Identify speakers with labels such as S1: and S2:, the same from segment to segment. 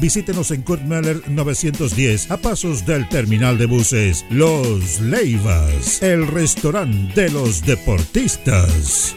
S1: Visítenos en Kurt Meller 910 a pasos del terminal de buses Los Leivas, el restaurante de los deportistas.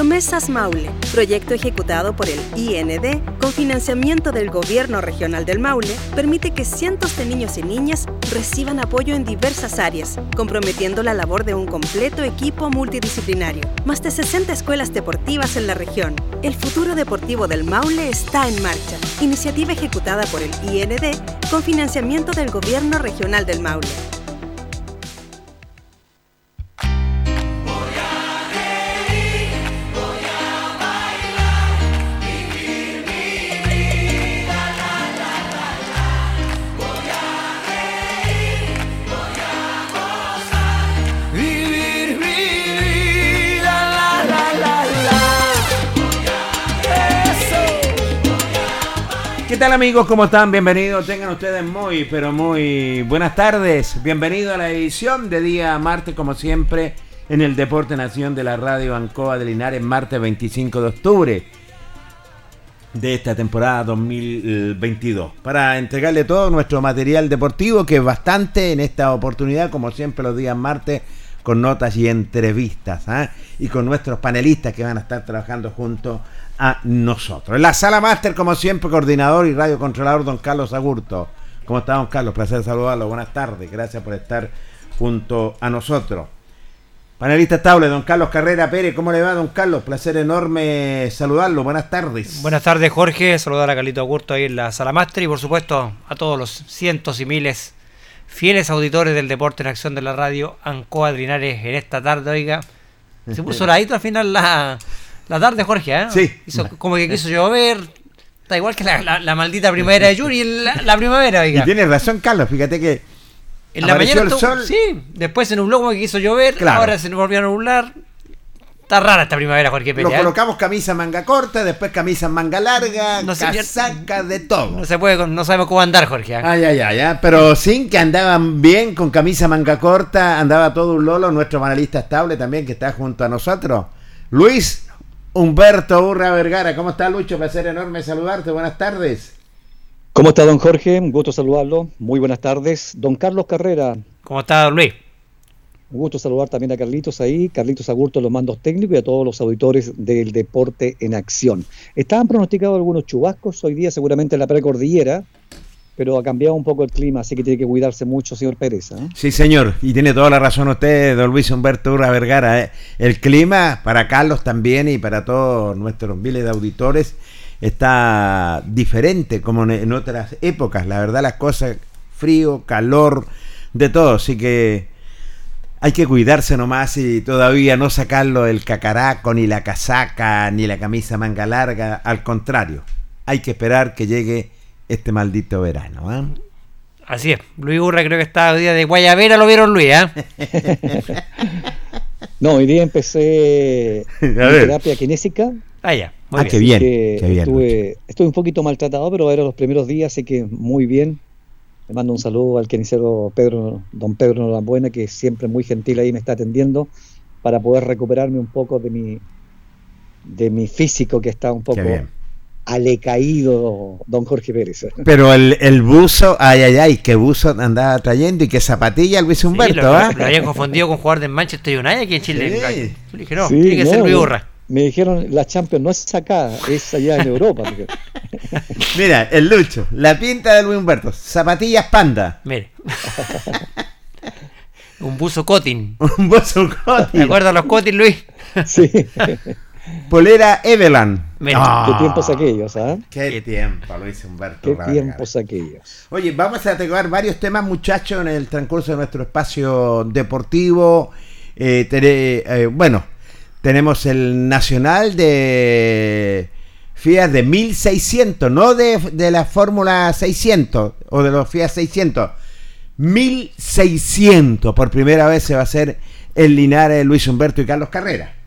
S2: Promesas Maule, proyecto ejecutado por el IND con financiamiento del Gobierno Regional del Maule, permite que cientos de niños y niñas reciban apoyo en diversas áreas, comprometiendo la labor de un completo equipo multidisciplinario. Más de 60 escuelas deportivas en la región. El futuro deportivo del Maule está en marcha. Iniciativa ejecutada por el IND con financiamiento del Gobierno Regional del Maule.
S3: Tal amigos? ¿Cómo están? Bienvenidos. Tengan ustedes muy, pero muy buenas tardes. Bienvenido a la edición de día martes, como siempre, en el Deporte Nación de la Radio Ancoa de Linares, martes 25 de octubre de esta temporada 2022. Para entregarle todo nuestro material deportivo, que es bastante en esta oportunidad, como siempre los días martes, con notas y entrevistas, ¿ah? y con nuestros panelistas que van a estar trabajando junto a nosotros. En la sala máster, como siempre, coordinador y radiocontrolador don Carlos Agurto. ¿Cómo está don Carlos? Placer saludarlo. Buenas tardes. Gracias por estar junto a nosotros. Panelista estable, don Carlos Carrera Pérez, ¿cómo le va, don Carlos? Placer enorme saludarlo. Buenas tardes.
S4: Buenas tardes, Jorge. Saludar a Carlito Agurto ahí en la sala máster y, por supuesto, a todos los cientos y miles fieles auditores del deporte en acción de la radio Ancoa Linares en esta tarde, oiga. Se puso ladito al final la, la tarde, Jorge, ¿eh?
S3: Sí.
S4: Hizo como que quiso llover. Está igual que la, la- la maldita primavera de Yuri, la, la primavera,
S3: Y
S4: oiga.
S3: tienes razón, Carlos. Fíjate que
S4: En la mañana
S3: el sol.
S4: Sí, después se nubló como que quiso llover,
S3: Claro.
S4: ahora se nos volvió a nublar. Está rara esta primavera, Jorge
S3: Lo
S4: Pérez. ¿eh?
S3: colocamos camisa manga corta, después camisa manga larga,
S4: No
S3: casaca, de todo.
S4: No se puede, con- no sabemos cómo andar, Jorge. ¿eh?
S3: Ay, ay, ay, ay, pero sin que andaban bien con camisa manga corta, andaba todo un lolo, nuestro analista estable también que está junto a nosotros. Luis Humberto Urra Vergara, ¿cómo está Lucho? Placer enorme saludarte, buenas tardes.
S5: ¿Cómo está don Jorge? Un gusto saludarlo. Muy buenas tardes. Don Carlos Carrera,
S4: ¿Cómo está, don Luis?
S5: Un gusto saludar también a Carlitos ahí, Carlitos Agurto, los mandos técnicos y a todos los auditores del Deporte en Acción. Estaban pronosticados algunos chubascos hoy día seguramente en la precordillera, pero ha cambiado un poco el clima, así que tiene que cuidarse mucho, señor Pérez. ¿eh?
S3: Sí, señor, y tiene toda la razón usted, don Luis Humberto Urra Vergara. ¿eh? El clima, para Carlos también y para todos nuestros miles de auditores, está diferente como en otras épocas. La verdad, las cosas, frío, calor, de todo. Así que hay que cuidarse nomás y todavía no sacarlo el cacaraco, ni la casaca, ni la camisa manga larga. Al contrario, hay que esperar que llegue este maldito verano. ¿eh?
S4: Así es. Luis Urra creo que está hoy día de Guayavera, lo vieron Luis, ¿eh?
S5: No, hoy día empecé
S3: A
S5: mi
S3: ver.
S5: terapia kinésica.
S4: Ah, ya. Muy
S3: Ah,
S4: bien.
S3: qué bien, qué bien.
S5: estuve, estuve un poquito maltratado, pero era los primeros días, así que muy bien. Le mando un saludo al kenicero Pedro, don Pedro Norambuena, que siempre muy gentil ahí me está atendiendo para poder recuperarme un poco de mi de mi físico que está un poco alecaído, don Jorge Pérez.
S3: Pero el, el buzo, ay, ay, ay, qué buzo andaba trayendo y qué zapatilla Luis
S4: Sí,
S3: Humberto,
S4: lo,
S3: ¿ah?
S4: lo habían confundido con jugador del Manchester United aquí en Chile.
S3: Sí.
S4: Yo le dije, no,
S5: Sí,
S4: tiene que ser
S5: no,
S4: Luis
S5: no.
S4: Urra.
S5: Me dijeron, la Champions no es acá, es allá en Europa.
S3: Mira, el Lucho, la pinta de Luis Humberto, zapatillas panda,
S4: Mire. Un buzo Cotin.
S3: un buzo
S4: ¿Te
S3: Coti,
S4: acuerdas los Cotin, Luis?
S5: Sí,
S3: polera Eveland.
S4: Mira.
S3: Ah,
S5: qué tiempos aquellos, ¿ah?
S3: Qué tiempo, Luis Humberto.
S5: Qué tiempos aquellos.
S3: Oye, vamos a tocar varios temas, muchachos, en el transcurso de nuestro espacio deportivo. Eh, tere- eh, bueno, tenemos el Nacional de Fiat de 1600, no de, de la Fórmula 600 o de los Fiat 600. 1600, por primera vez se va a hacer en Linares Luis Humberto y Carlos Carrera.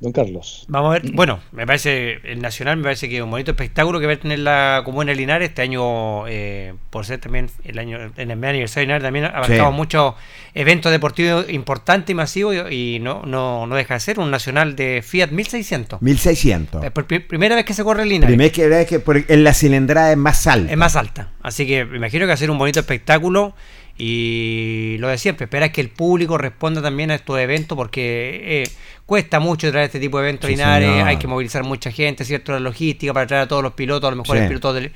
S5: Don Carlos.
S4: Vamos a ver, bueno, me parece, el Nacional me parece que es un bonito espectáculo que va a tener la Comuna de Linares este año, eh, por ser también el año, en el mes aniversario de Linares, también abarcamos
S3: Sí.
S4: muchos eventos deportivos importantes y masivos y, y no, no, no deja de ser un Nacional de Fiat 1600.
S3: 1600.
S4: Es por pri- primera vez que se corre Linares.
S3: Primera vez que por- en la cilindrada es más alta.
S4: Es más alta. Así que me imagino que va a ser un bonito espectáculo. Y lo de siempre, espera que el público responda también a estos eventos porque eh, cuesta mucho traer este tipo de eventos
S3: Sí,
S4: linares,
S3: señor.
S4: hay que movilizar mucha gente, ¿cierto? La logística para traer a todos los pilotos, a lo mejor
S3: Sí.
S4: el piloto del-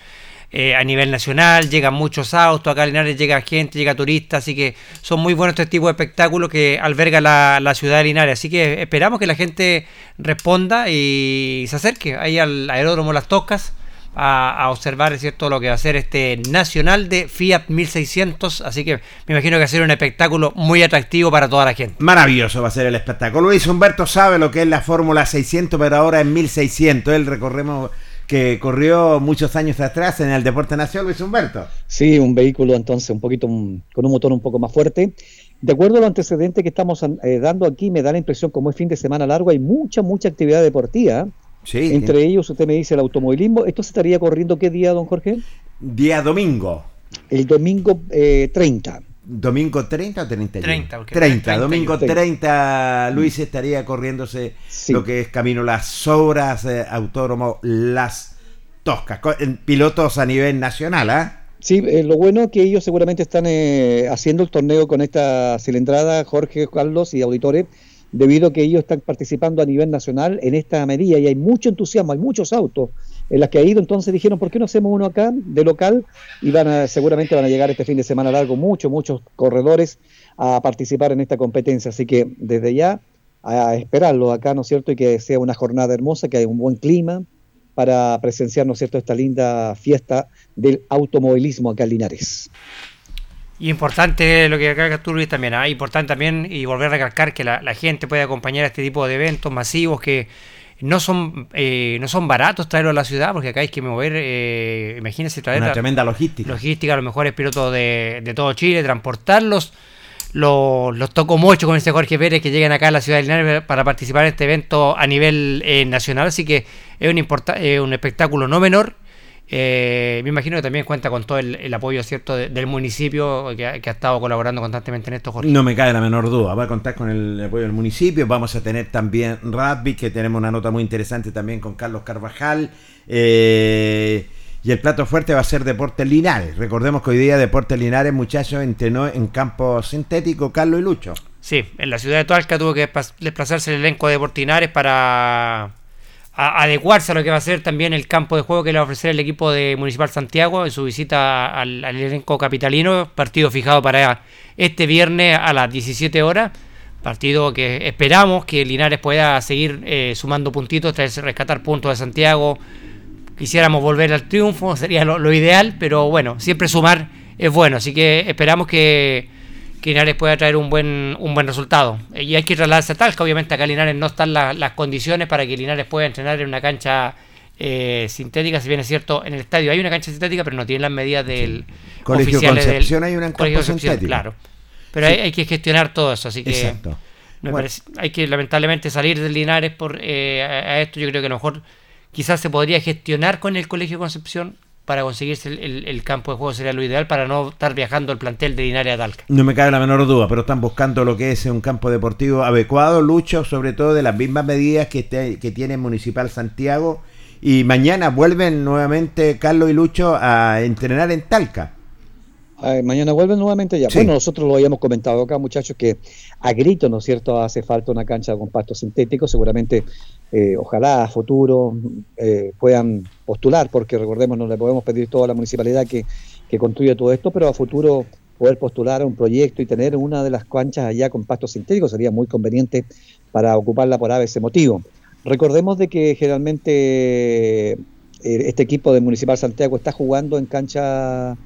S4: eh, a nivel nacional, llegan muchos autos, acá a Linares llega gente, llega turistas, así que son muy buenos este tipo de espectáculos que alberga la, la ciudad de Linares. Así que esperamos que la gente responda y se acerque ahí al aeródromo Las Toscas a, a observar ¿cierto? lo que va a ser este Nacional de Fiat 1600. Así que me imagino que va a ser un espectáculo muy atractivo para toda la gente.
S3: Maravilloso va a ser el espectáculo. Luis Humberto sabe lo que es la Fórmula 600, pero ahora en 1600. Él recorremos que corrió muchos años atrás en el Deporte Nacional, Luis Humberto.
S5: Sí, un vehículo entonces un poquito con un motor un poco más fuerte. De acuerdo a los antecedentes que estamos eh, dando aquí, me da la impresión como es fin de semana largo, hay mucha, mucha actividad deportiva.
S3: Sí,
S5: Entre ellos, usted me dice el automovilismo. ¿Esto se estaría corriendo qué día, don Jorge?
S3: día domingo.
S5: El domingo eh, 30.
S3: ¿Domingo 30 o 31?
S4: 30, porque
S3: 30,
S4: 31.
S3: domingo 30, Luis estaría corriéndose
S5: Sí.
S3: lo que es camino Las Obras, eh, Autódromo Las Toscas, pilotos a nivel nacional, ¿ah?
S5: Sí, eh, lo bueno que ellos seguramente están eh, haciendo el torneo con esta cilindrada, Jorge, Carlos y auditores, debido a que ellos están participando a nivel nacional en esta medida y hay mucho entusiasmo, hay muchos autos en las que ha ido, entonces dijeron, ¿por qué no hacemos uno acá de local? Y van a, seguramente van a llegar este fin de semana largo muchos, muchos corredores a participar en esta competencia, así que desde ya a esperarlo acá, ¿no es cierto? Y que sea una jornada hermosa, que haya un buen clima para presenciar, ¿no es cierto?, esta linda fiesta del automovilismo acá en Linares.
S4: Y importante lo que acá tú Luis también, ¿ah? importante también y volver a recalcar que la, la gente puede acompañar a este tipo de eventos masivos que no son eh, no son baratos traerlo a la ciudad porque acá hay que mover, eh, imagínense traer
S3: Una
S4: la-
S3: tremenda logística.
S4: logística, los mejores pilotos de, de todo Chile, transportarlos. Los, los toco mucho con este Jorge Pérez que llegan acá a la ciudad de Linares para participar en este evento a nivel eh, nacional. Así que es un, importa- eh, un espectáculo no menor. Eh, me imagino que también cuenta con todo el, el apoyo cierto de- del municipio que ha, que ha estado colaborando constantemente en esto, Jorge.
S3: No me cae la menor duda. Va a contar con el apoyo del municipio. Vamos a tener también rugby, que tenemos una nota muy interesante también con Carlos Carvajal. Eh, y el plato fuerte va a ser Deportes Linares. Recordemos que hoy día Deportes Linares, muchachos, entrenó en campo sintético Carlos y Lucho.
S4: Sí, en la ciudad de Talca tuvo que desplazarse el elenco de Portinares para a- adecuarse a lo que va a ser también el campo de juego que le va a ofrecer el equipo de Municipal Santiago en su visita al, elenco capitalino, partido fijado para este viernes a las 17 horas, partido que esperamos que Linares pueda seguir eh, sumando puntitos, traerse, rescatar puntos de Santiago, quisiéramos volver al triunfo, sería lo, lo ideal, pero bueno, siempre sumar es bueno, así que esperamos que, que Linares pueda traer un buen, un buen resultado. Y hay que trasladarse a Talca, obviamente acá Linares no están la- las condiciones para que Linares pueda entrenar en una cancha eh, sintética, si bien es cierto, en el estadio hay una cancha sintética, pero no tiene las medidas del
S3: Colegio
S4: oficiales del-
S3: Concepción hay una
S4: Concepción,
S3: sintético.
S4: Claro. Pero hay, hay que gestionar todo eso, así que
S3: Exacto.
S4: me
S3: Bueno.
S4: parece- hay que lamentablemente salir del Linares por eh, a, a esto. Yo creo que a lo mejor quizás se podría gestionar con el Colegio Concepción para conseguirse el, el- el campo de juego sería lo ideal para no estar viajando el plantel de Linares a Talca.
S3: No me cabe la menor duda, pero están buscando lo que es un campo deportivo adecuado, Lucho, sobre todo de las mismas medidas que, te- que tiene Municipal Santiago. Y mañana vuelven nuevamente Carlos y Lucho a entrenar en Talca.
S5: Ay, mañana vuelven nuevamente ya.
S3: Sí.
S5: Bueno, nosotros lo habíamos comentado acá, muchachos, que a grito, ¿no es cierto?, hace falta una cancha con pasto sintético. Seguramente, eh, ojalá a futuro eh, puedan postular, porque recordemos, no le podemos pedir todo a la municipalidad que, que construya todo esto, pero a futuro poder postular a un proyecto y tener una de las canchas allá con pasto sintético sería muy conveniente para ocuparla por ese motivo. Recordemos de que generalmente eh, este equipo de Municipal Santiago está jugando en cancha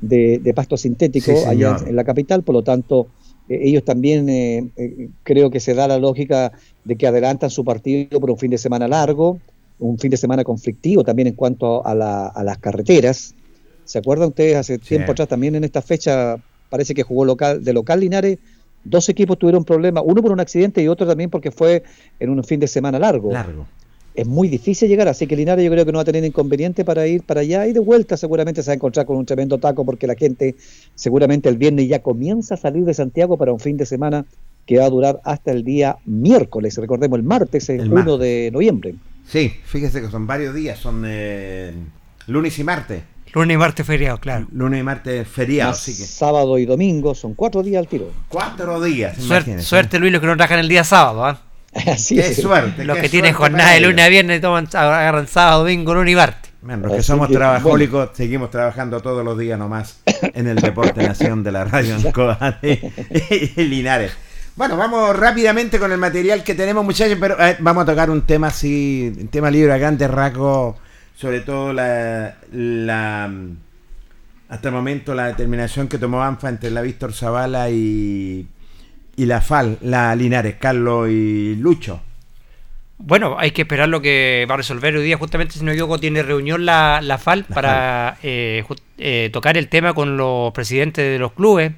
S5: de, de pasto sintético
S3: Sí,
S5: allá en, en la capital, por lo tanto ellos también eh, eh, creo que se da la lógica de que adelantan su partido por un fin de semana largo, un fin de semana conflictivo también en cuanto a, la- a las carreteras. ¿Se acuerdan ustedes hace tiempo atrás también en esta fecha parece que jugó local de local Linares? Dos equipos tuvieron problemas, uno por un accidente y otro también porque fue en un fin de semana largo
S3: Largo.
S5: Es muy difícil llegar, así que Linares yo creo que no va a tener inconveniente para ir para allá y de vuelta seguramente se va a encontrar con un tremendo taco porque la gente seguramente el viernes ya comienza a salir de Santiago para un fin de semana que va a durar hasta el día miércoles, recordemos el martes, el
S3: El
S5: 1
S3: martes.
S5: de noviembre.
S3: Sí, fíjese que son varios días, son eh, lunes y martes.
S4: Lunes y martes feriado, claro.
S3: Lunes y martes feriado, así que
S5: sábado y domingo son cuatro días al tiro.
S3: cuatro días.
S4: Suerte, Luis, los que no trabajan el día sábado. ¿ah?
S5: Así
S3: Qué
S5: es.
S3: suerte.
S4: Los
S3: qué
S4: que tienen jornada de lunes a viernes toman, agarran sábado, domingo, lunes y martes.
S3: Bueno, los que
S5: Así
S3: somos
S5: que,
S3: trabajólicos seguimos trabajando todos los días nomás en el Deporte Nación de la Radio Ancoa de Linares. Bueno, vamos rápidamente con el material que tenemos, muchachos, pero eh, vamos a tocar un tema así, un tema libre a grandes rasgos, sobre todo la, la hasta el momento la determinación que tomó ANFA entre la Víctor Zavala y, y la FAL, la Linares, Carlos y Lucho.
S4: Bueno, hay que esperar lo que va a resolver hoy día. Justamente, si no me equivoco, tiene reunión la, la FAL
S3: La
S4: para eh, eh, tocar el tema con los presidentes de los clubes.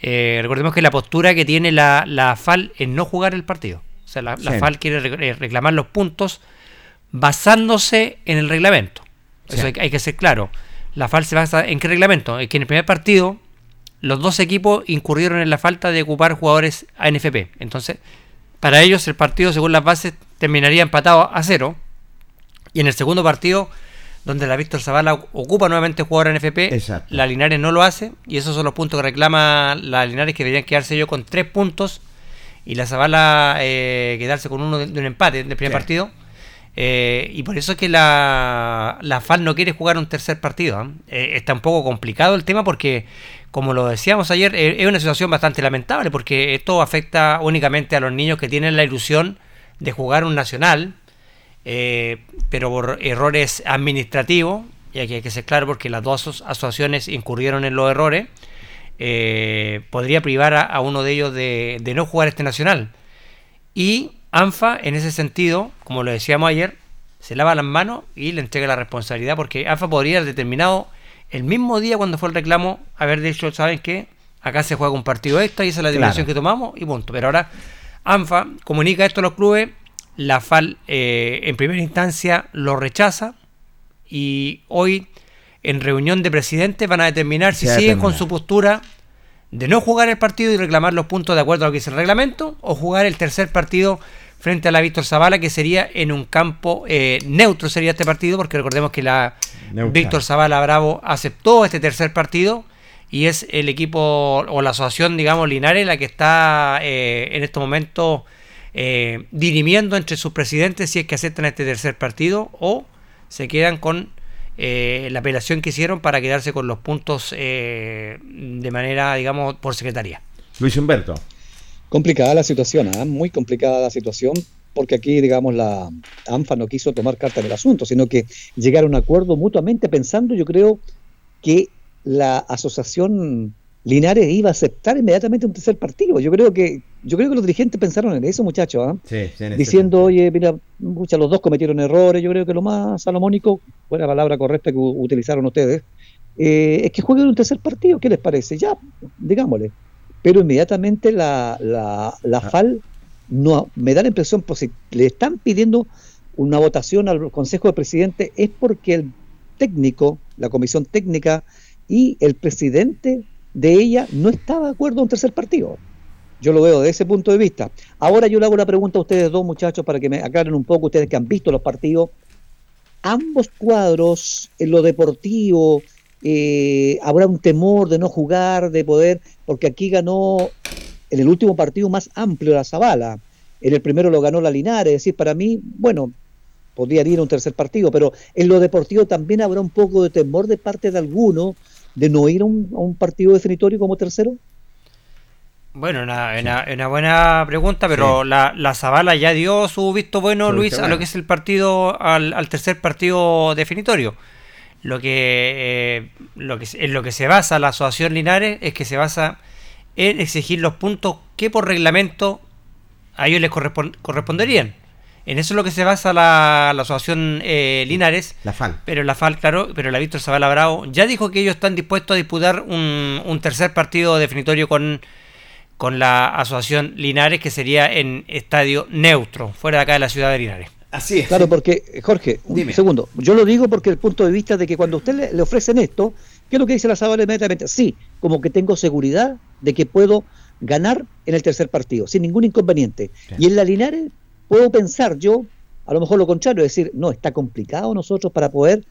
S4: Eh, recordemos que la postura que tiene la, la FAL es no jugar el partido. O sea, la. FAL quiere re- eh, reclamar los puntos basándose en el reglamento. Eso
S3: Sí.
S4: hay, hay que ser claro. La FAL se basa en qué reglamento? Es que en el primer partido los dos equipos incurrieron en la falta de ocupar jugadores ANFP. Entonces, para ellos el partido, según las bases, terminaría empatado a cero. Y en el segundo partido, donde la Víctor Zavala ocupa nuevamente jugador ANFP,
S3: Exacto.
S4: la Linares no lo hace. Y esos son los puntos que reclama la Linares, que deberían quedarse yo con tres puntos. Y la Zavala eh, quedarse con uno de, de un empate del primer
S3: Sí.
S4: partido. Eh, y por eso es que la, la FAL no quiere jugar un tercer partido. ¿ah? Eh, está un poco complicado el tema porque, como lo decíamos ayer, eh, es una situación bastante lamentable porque esto afecta únicamente a los niños que tienen la ilusión de jugar un nacional, eh, pero por errores administrativos, y aquí hay que ser claro porque las dos aso- asociaciones incurrieron en los errores, podría privar a, a uno de ellos de, de no jugar este nacional. Y ANFA, en ese sentido, como lo decíamos ayer, se lava las manos y le entrega la responsabilidad, porque ANFA podría haber determinado el mismo día cuando fue el reclamo, haber dicho, ¿saben qué? Acá se juega un partido extra y esa es la decisión que tomamos y punto. Pero ahora ANFA comunica esto a los clubes, la FAL eh, en primera instancia lo rechaza y hoy en reunión de presidentes van a determinar si siguen con su postura de no jugar el partido y reclamar los puntos de acuerdo a lo que dice el reglamento o jugar el tercer partido frente a la Víctor Zavala que sería en un campo eh, neutro sería este partido porque recordemos que la Víctor Zavala Bravo aceptó este tercer partido y es el equipo o la asociación digamos Linares la que está eh, en este momento eh, dirimiendo entre sus presidentes si es que aceptan este tercer partido o se quedan con eh, la apelación que hicieron para quedarse con los puntos eh, de manera, digamos, por secretaría.
S3: Luis Humberto.
S5: Complicada la situación, ¿ah? muy complicada la situación, porque aquí, digamos, la ANFA no quiso tomar carta en el asunto, sino que llegar a un acuerdo mutuamente pensando, yo creo, que la asociación Linares iba a aceptar inmediatamente un tercer partido. Yo creo que yo creo que los dirigentes pensaron en eso, muchachos, ¿ah? diciendo, oye, mira, muchas los dos cometieron errores. Yo creo que lo más salomónico, fue la palabra correcta que utilizaron ustedes, eh, es que jueguen un tercer partido. ¿Qué les parece? Ya, digámosle. Pero inmediatamente la, la, la ah. FAL no, me da la impresión, pues si le están pidiendo una votación al Consejo de Presidente es porque el técnico, la comisión técnica y el presidente de ella no estaba de acuerdo un tercer partido. Yo lo veo desde ese punto de vista. Ahora yo le hago una pregunta a ustedes dos muchachos para que me aclaren un poco, ustedes que han visto los partidos. Ambos cuadros, en lo deportivo, eh, habrá un temor de no jugar, de poder, porque aquí ganó en el último partido más amplio la Zabala. En el primero lo ganó la Linares, es decir, para mí, bueno, podría ir a un tercer partido, pero en lo deportivo también habrá un poco de temor de parte de alguno de no ir a un, partido definitorio como tercero?
S4: Bueno, una, una, buena pregunta, pero la, la Zavala ya dio su visto bueno, Luis, a lo que es el partido, al, tercer partido definitorio. Lo que, eh, lo que en lo que se basa la asociación Linares es que se basa en exigir los puntos que por reglamento a ellos les corresponderían. En eso es lo que se basa la, asociación eh, Linares.
S3: La FAL.
S4: Pero la FAL, claro, pero la Víctor Zavala Bravo ya dijo que ellos están dispuestos a disputar un, tercer partido definitorio con, con la asociación Linares, que sería en estadio neutro, fuera de acá de la ciudad de Linares.
S5: Así es. Claro, porque, Jorge, un segundo. Yo lo digo porque el punto de vista de que cuando usted le, ofrecen esto, ¿qué es lo que dice la Zavala inmediatamente? Sí, como que tengo seguridad de que puedo ganar en el tercer partido, sin ningún inconveniente. Y en la Linares puedo pensar yo, a lo mejor lo contrario, decir, no, está complicado nosotros para poder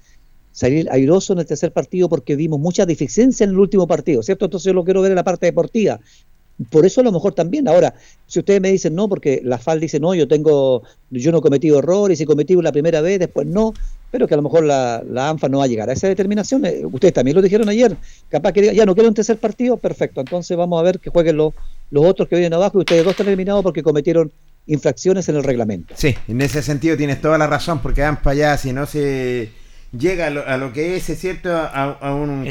S5: salir airoso en el tercer partido porque vimos mucha deficiencia en el último partido, ¿cierto? Entonces yo lo quiero ver en la parte deportiva. Por eso a lo mejor también. Ahora, si ustedes me dicen no, porque la FAL dice no, yo tengo, yo no he cometido errores, y cometí la primera vez, después no, pero que a lo mejor la, ANFA no va a llegar a esa determinación. Eh, ustedes también lo dijeron ayer, capaz que ya no quiero un tercer partido, perfecto. Entonces vamos a ver que jueguen los, los otros que vienen abajo y ustedes dos están eliminados porque cometieron infracciones en el reglamento.
S3: Sí, en ese sentido tienes toda la razón, porque para allá, si no se llega a lo, que es, cierto, a, un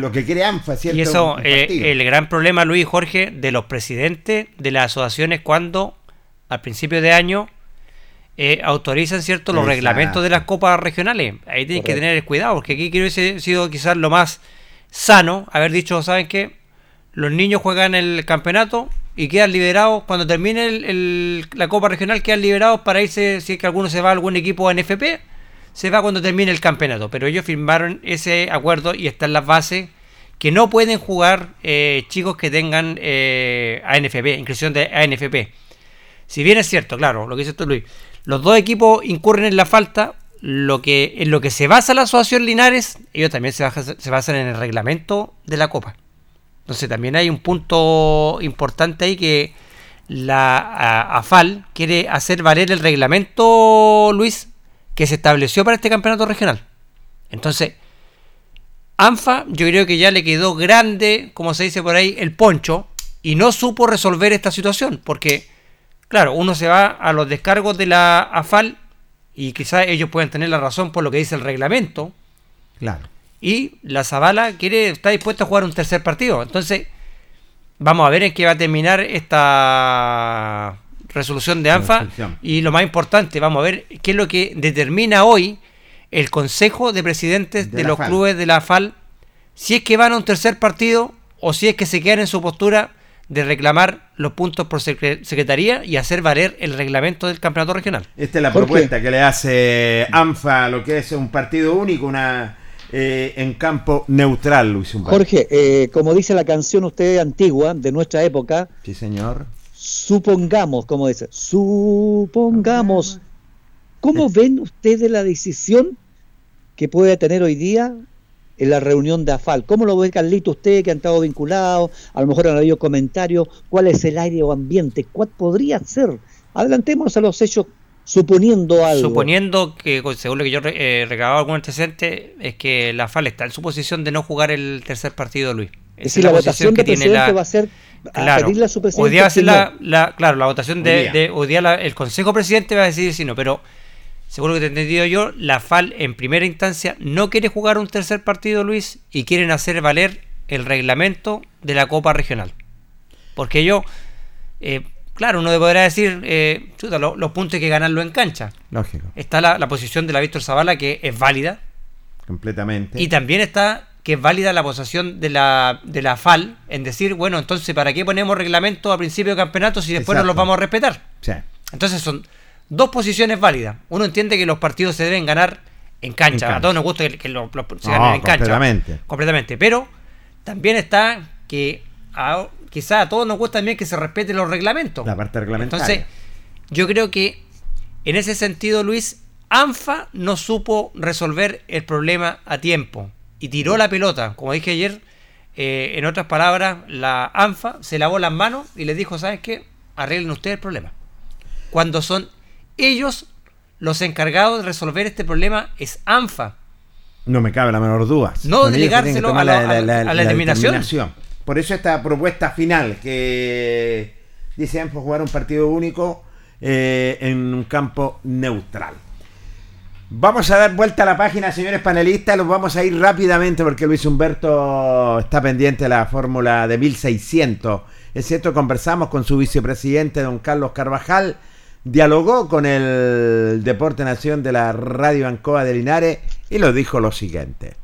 S3: lo que quiere ANFA, ¿cierto?
S4: Y eso, eh, el gran problema, Luis Jorge, de los presidentes de las asociaciones cuando al principio de año eh, autorizan, ¿cierto?, los reglamentos de las copas regionales. Ahí tienen que tener cuidado, porque aquí quiero hubiese sido quizás lo más sano haber dicho, ¿saben qué? Los niños juegan el campeonato, y quedan liberados cuando termine la Copa Regional, quedan liberados para irse, si es que alguno se va a algún equipo NFP, se va cuando termine el campeonato. Pero ellos firmaron ese acuerdo y están las bases que no pueden jugar eh, chicos que tengan eh, ANFP, inscripción de ANFP. Si bien es cierto, claro, lo que dice tú Luis, los dos equipos incurren en la falta, lo que, en lo que se basa la asociación Linares, ellos también se, se basan en el reglamento de la Copa. Entonces también hay un punto importante ahí que la AFAL quiere hacer valer el reglamento, Luis, que se estableció para este campeonato regional. Entonces, ANFA yo creo que ya le quedó grande, como se dice por ahí, el poncho y no supo resolver esta situación, porque, claro, uno se va a los descargos de la AFAL y quizás ellos pueden tener la razón por lo que dice el reglamento.
S3: Claro.
S4: Y la Zabala quiere, está dispuesta a jugar un tercer partido. Entonces, vamos a ver en qué va a terminar esta resolución de ANFA
S3: Resolución.
S4: y lo más importante, vamos a ver qué es lo que determina hoy el Consejo de Presidentes
S3: De
S4: los
S3: FAL.
S4: clubes de la FAL, si es que van a un tercer partido o si es que se quedan en su postura de reclamar los puntos por secre- secretaría y hacer valer el reglamento del campeonato regional.
S3: Esta es la propuesta que le hace ANFA a lo que es un partido único, una eh, en campo neutral, Luis Humberto.
S5: Jorge, eh, como dice la canción usted antigua de nuestra época,
S3: Sí, señor.
S5: Supongamos, como dice, supongamos, ¿cómo ven ustedes la decisión que puede tener hoy día en la reunión de AFAL? ¿Cómo lo ve Carlito usted que han estado vinculados? A lo mejor han habido comentarios, ¿cuál es el aire o ambiente? ¿Cuál podría ser? Adelantémonos a los hechos suponiendo algo.
S4: Suponiendo que, según lo que yo he recabado algún antecedente, es que la FAL está en su posición de no jugar el tercer partido, Luis.
S5: Es decir, la, votación del presidente va a ser a
S4: Claro.
S5: pedirle a su presidente.
S4: Hoy día va a ser
S5: que
S4: la,
S5: no.
S4: la- claro, la votación
S3: Hoy
S4: de,
S3: día.
S4: de- hoy día la- el Consejo Presidente va a decidir si no, pero según lo que te he entendido yo, la FAL en primera instancia no quiere jugar un tercer partido, Luis, y quieren hacer valer el reglamento de la Copa Regional. Porque yo, eh, claro, uno podrá decir, eh, chuta, lo- los puntos hay que ganarlo en cancha.
S3: Lógico,
S4: Está la, la posición de la Víctor Zavala que es válida,
S3: completamente.
S4: y también está que es válida la posición de la, de la FAL en decir, bueno, entonces, ¿para qué ponemos reglamento a principio de campeonato si después no los vamos a respetar?
S3: Sí.
S4: Entonces son dos posiciones válidas. Uno entiende que los partidos se deben ganar en cancha.
S3: En cancha.
S4: A todos nos gusta que, que lo- lo- se
S3: No,
S4: ganen en cancha.
S3: completamente.
S4: Completamente. Pero también está que a, quizá a todos nos gusta también que se respeten los reglamentos.
S3: La parte reglamentaria.
S4: Entonces, yo creo que en ese sentido, Luis, ANFA no supo resolver el problema a tiempo y tiró la pelota. Como dije ayer, eh, en otras palabras, la ANFA se lavó las manos y les dijo, ¿sabes qué? Arreglen ustedes el problema. Cuando son ellos los encargados de resolver este problema, es ANFA.
S3: No me cabe la menor duda.
S4: No
S3: Con tomar
S4: a la- la- a la eliminación.
S3: Por eso esta propuesta final que dice ANFA jugar un partido único eh, en un campo neutral. Vamos a dar vuelta a la página, señores panelistas. Los vamos a ir rápidamente porque Luis Humberto está pendiente de la fórmula de 1600. Es cierto, conversamos con su vicepresidente, don Carlos Carvajal. Dialogó con el Deporte Nación de la Radio Ancoa de Linares y lo dijo lo siguiente.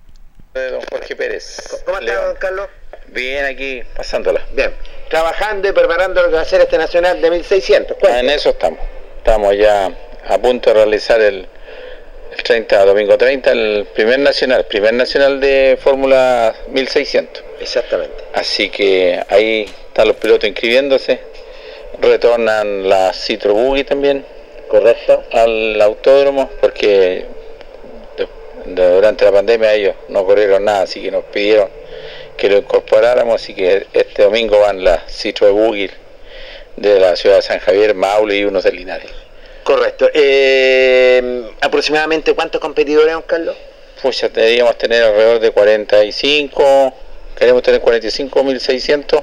S6: don Jorge Pérez.
S7: ¿Cómo está, don Carlos?
S6: Bien, aquí pasándola.
S7: Bien. Trabajando y preparando lo que va a ser este Nacional de 1600.
S6: Ah,
S7: Cuénteme.
S6: en eso estamos. Estamos ya a punto de realizar el, el 30, domingo 30, el primer nacional, primer nacional de Fórmula 1600.
S7: Exactamente.
S6: Así que ahí están los pilotos inscribiéndose. Retornan la Citro Buggy también
S7: Correcto.
S6: al autódromo porque durante la pandemia ellos no corrieron nada, así que nos pidieron que lo incorporáramos, así que este domingo van las Citro Buggy de la ciudad de San Javier, Maule y unos de Linares.
S7: Correcto. Eh, ¿Aproximadamente cuántos competidores, don Carlos?
S6: Pues ya deberíamos tener alrededor de 45, queremos tener 45.600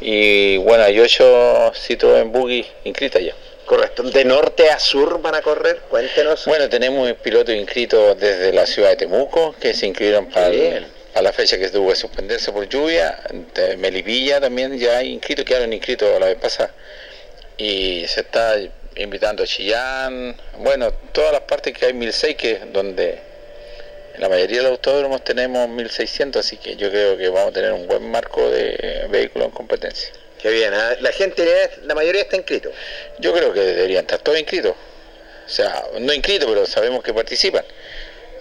S6: y bueno, hay 8 Citroën Buggy inscritas ya.
S7: Correcto. ¿De norte a sur van a correr? Cuéntenos.
S6: Bueno, tenemos pilotos inscritos desde la ciudad de Temuco, que se inscribieron para, el-
S7: Bien.
S6: para la fecha que tuvo que suspenderse por lluvia. De Melipilla también ya hay inscritos, quedaron inscritos la vez pasada. Y se está invitando a Chillán, bueno, todas las partes que hay 1006, que donde en la mayoría de los autódromos tenemos 1600, así que yo creo que vamos a tener un buen marco de vehículos en competencia.
S7: Qué bien. ¿eh? La gente, la mayoría está inscrito.
S6: Yo creo que deberían estar todos inscritos. O sea, no inscritos, pero sabemos que participan.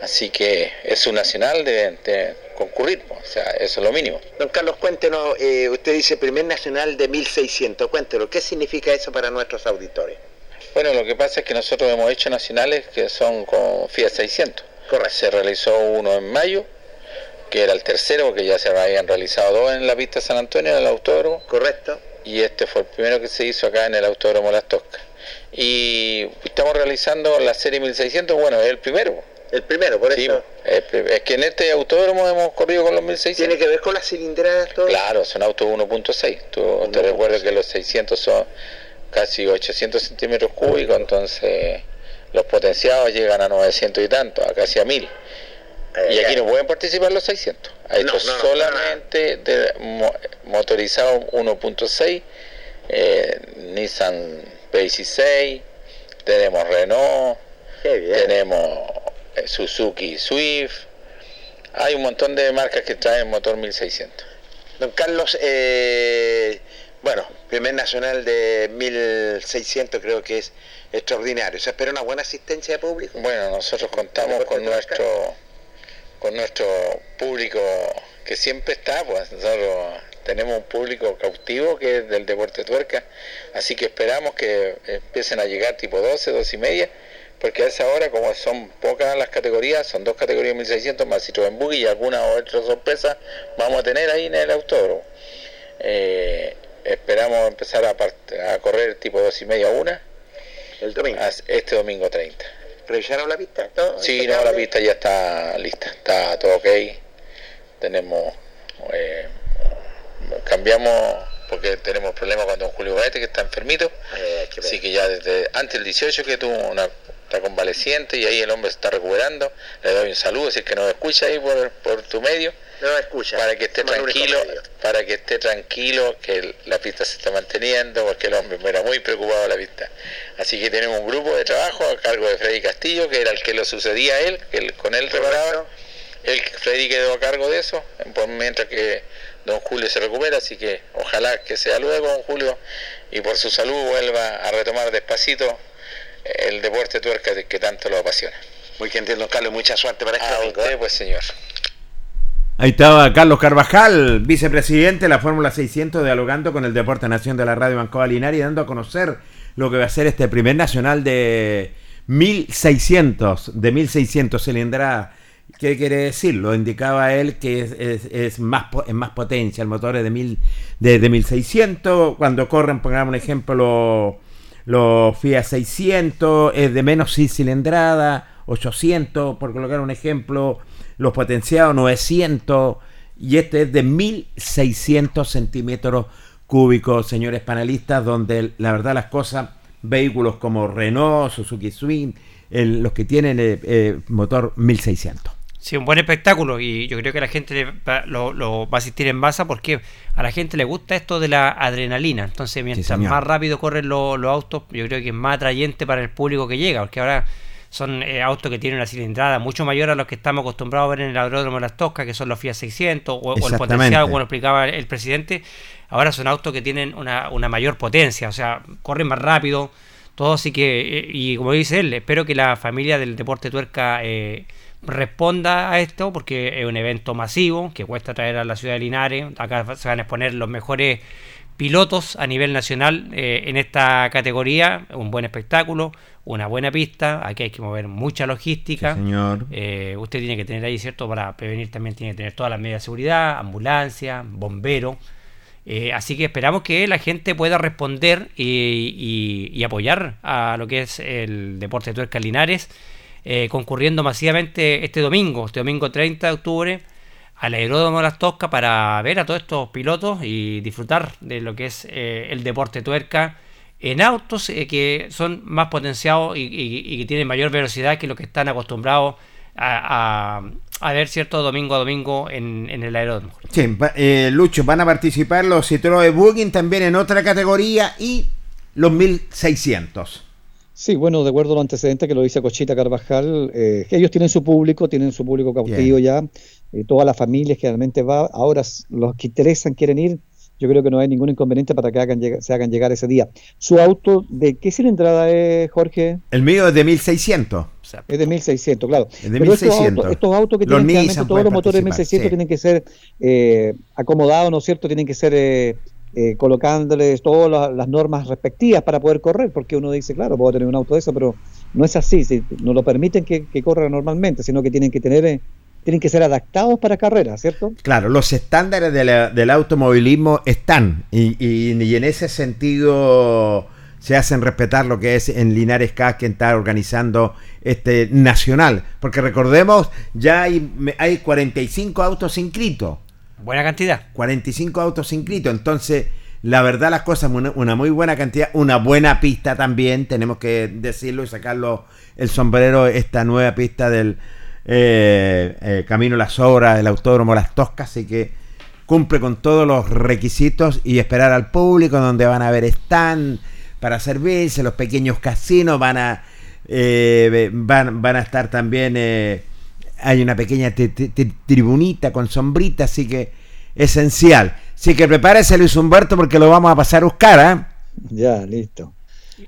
S6: Así que es un nacional de, de concurrir, o sea, eso es lo mínimo.
S7: Don Carlos, cuéntenos, eh, usted dice primer nacional de 1600. Cuéntenos, ¿qué significa eso para nuestros auditores?
S6: Bueno, lo que pasa es que nosotros hemos hecho nacionales que son con Fiat 600.
S7: Correcto.
S6: Se realizó uno en mayo, que era el tercero, porque ya se habían realizado dos en la pista San Antonio, en el autódromo,
S7: ¿Correcto?
S6: y este fue el primero que se hizo acá en el autódromo Las Toscas. Y estamos realizando la serie 1600, bueno, es el primero.
S7: El primero, por
S6: Sí,
S7: eso.
S6: es que en este autódromo hemos corrido con los 1600.
S7: ¿Tiene que ver con las cilindradas todo?
S6: Claro, son autos 1.6. Tú te recuerdas que los 600 son casi 800 centímetros cúbicos, entonces los potenciados llegan a 900 y tanto, a casi a 1000.
S7: Eh,
S6: Y aquí no pueden participar los 600. A
S7: No,
S6: estos
S7: no, no,
S6: solamente de mo- motorizado 1.6, eh, Nissan P16, tenemos Renault, tenemos eh, Suzuki Swift, hay un montón de marcas que traen motor 1600.
S7: Don Carlos, eh, bueno, primer nacional de 1600 creo que es extraordinario. ¿Se espera una buena asistencia de público?
S6: Bueno, nosotros contamos con nuestro con nuestro público que siempre está, pues nosotros tenemos un público cautivo que es del deporte tuerca, así que esperamos que empiecen a llegar tipo 12, 12 y media, porque a esa hora, como son pocas las categorías, son dos categorías 1600 más Citroën Buggy y alguna otra sorpresa vamos a tener ahí en el autódromo. Eh, esperamos empezar a, a correr tipo 2 y media a una.
S7: El domingo.
S6: Este domingo 30.
S7: ¿Revisaron la pista?
S6: Sí, no, la pista ya está lista, está todo ok. Tenemos, eh, cambiamos porque tenemos problemas con don Julio Gaete que está enfermito. Eh, así que ya desde antes del 18 que tuvo una está convaleciente y ahí el hombre se está recuperando. Le doy un saludo, si es que nos escucha ahí por, por tu medio.
S7: No escucha.
S6: Para que esté tranquilo, para que esté tranquilo, que la pista se está manteniendo, porque el hombre me era muy preocupado de la pista. Así que tenemos un grupo de trabajo a cargo de Freddy Castillo, que era el que lo sucedía a él, que con él reparaba. El Freddy quedó a cargo de eso, mientras que don Julio se recupera, así que ojalá que sea luego don Julio y por su salud vuelva a retomar despacito el deporte tuerca que tanto lo apasiona.
S7: Muy gentil, don Carlos, mucha suerte para este
S6: A usted, pues señor.
S3: Ahí estaba Carlos Carvajal, vicepresidente de la Fórmula 600, dialogando con el Deporte Nación de la Radio Bancoa Linares y dando a conocer lo que va a ser este primer nacional de 1600, de 1600 cilindradas. ¿Qué quiere decir? Lo indicaba él que es, es, más, es más potencia, el motor es de, mil, de, de 1600, cuando corren, pongamos un ejemplo, los Fiat 600, es de menos cilindrada, 800, por colocar un ejemplo, los potenciados 900 y este es de 1600 centímetros cúbicos, señores panelistas, donde la verdad las cosas, vehículos como Renault, Suzuki Swing, el, los que tienen eh, eh, motor 1600.
S4: Sí, un buen espectáculo y yo creo que la gente lo, lo va a asistir en masa porque a la gente le gusta esto de la adrenalina. Entonces, mientras más rápido corren los, los autos, yo creo que es más atrayente para el público que llega, porque ahora son eh, autos que tienen una cilindrada mucho mayor a los que estamos acostumbrados a ver en el aeródromo de las Toscas, que son los Fiat 600 o, o el potencial, como lo explicaba el presidente. Ahora son autos que tienen una, una mayor potencia, o sea, corren más rápido, todo así que, eh, y como dice él, espero que la familia del deporte tuerca eh, responda a esto, porque es un evento masivo que cuesta traer a la ciudad de Linares. Acá se van a exponer los mejores pilotos a nivel nacional eh, en esta categoría, un buen espectáculo, una buena pista, aquí hay que mover mucha logística.
S3: Sí, señor.
S4: Eh, usted tiene que tener ahí, ¿cierto? Para prevenir también tiene que tener todas las medidas de seguridad, ambulancia, bombero. Eh, así que esperamos que la gente pueda responder y, y, y, apoyar a lo que es el deporte de tuerca Linares, eh, concurriendo masivamente este domingo, este domingo 30 de octubre, al aeródromo de las Toscas para ver a todos estos pilotos y disfrutar de lo que es eh, el deporte tuerca en autos eh, que son más potenciados y, que tienen mayor velocidad que lo que están acostumbrados a, a, a ver cierto domingo a domingo en, en el aeródromo.
S3: Sí, eh, Lucho, van a participar los Citroën Booking también en otra categoría y los 1600.
S5: Sí, bueno, de acuerdo a los antecedentes que lo dice Cochita Carvajal, eh, ellos tienen su público, tienen su público cautivo ya, eh, todas las familias que realmente va, ahora los que interesan quieren ir, yo creo que no hay ningún inconveniente para que hagan, se hagan llegar ese día. ¿Su auto de qué cilindrada es, Jorge?
S3: El mío es de 1600.
S5: Es de 1600, claro.
S3: Es de Pero 1600.
S5: Estos autos, estos autos que los tienen todos los motores de 1600 sí. tienen que ser eh, acomodados, ¿no es cierto? Tienen que ser eh, colocándoles todas las, normas respectivas para poder correr, porque uno dice, claro, puedo tener un auto de eso, pero no es así, no lo permiten que, corra normalmente, sino que tienen que tener eh, tienen que ser adaptados para carreras, ¿cierto?
S3: Claro, los estándares del automovilismo están y, y, y, en ese sentido se hacen respetar lo que es en Linares K quien está organizando este nacional, porque recordemos, ya hay, hay 45 autos inscritos.
S4: Buena cantidad.
S3: 45 autos inscritos, entonces la verdad las cosas, una, muy buena cantidad, una buena pista también, tenemos que decirlo y sacarlo el sombrero, esta nueva pista del eh, eh, Camino Las Obras, el Autódromo Las Toscas, así que cumple con todos los requisitos y esperar al público donde van a ver stand, para servirse, los pequeños casinos van a, eh, van, van a estar también, eh, hay una pequeña tribunita con sombrita, así que esencial. Así que prepárese Luis Humberto porque lo vamos a pasar a buscar, ¿ah?
S5: Ya, listo.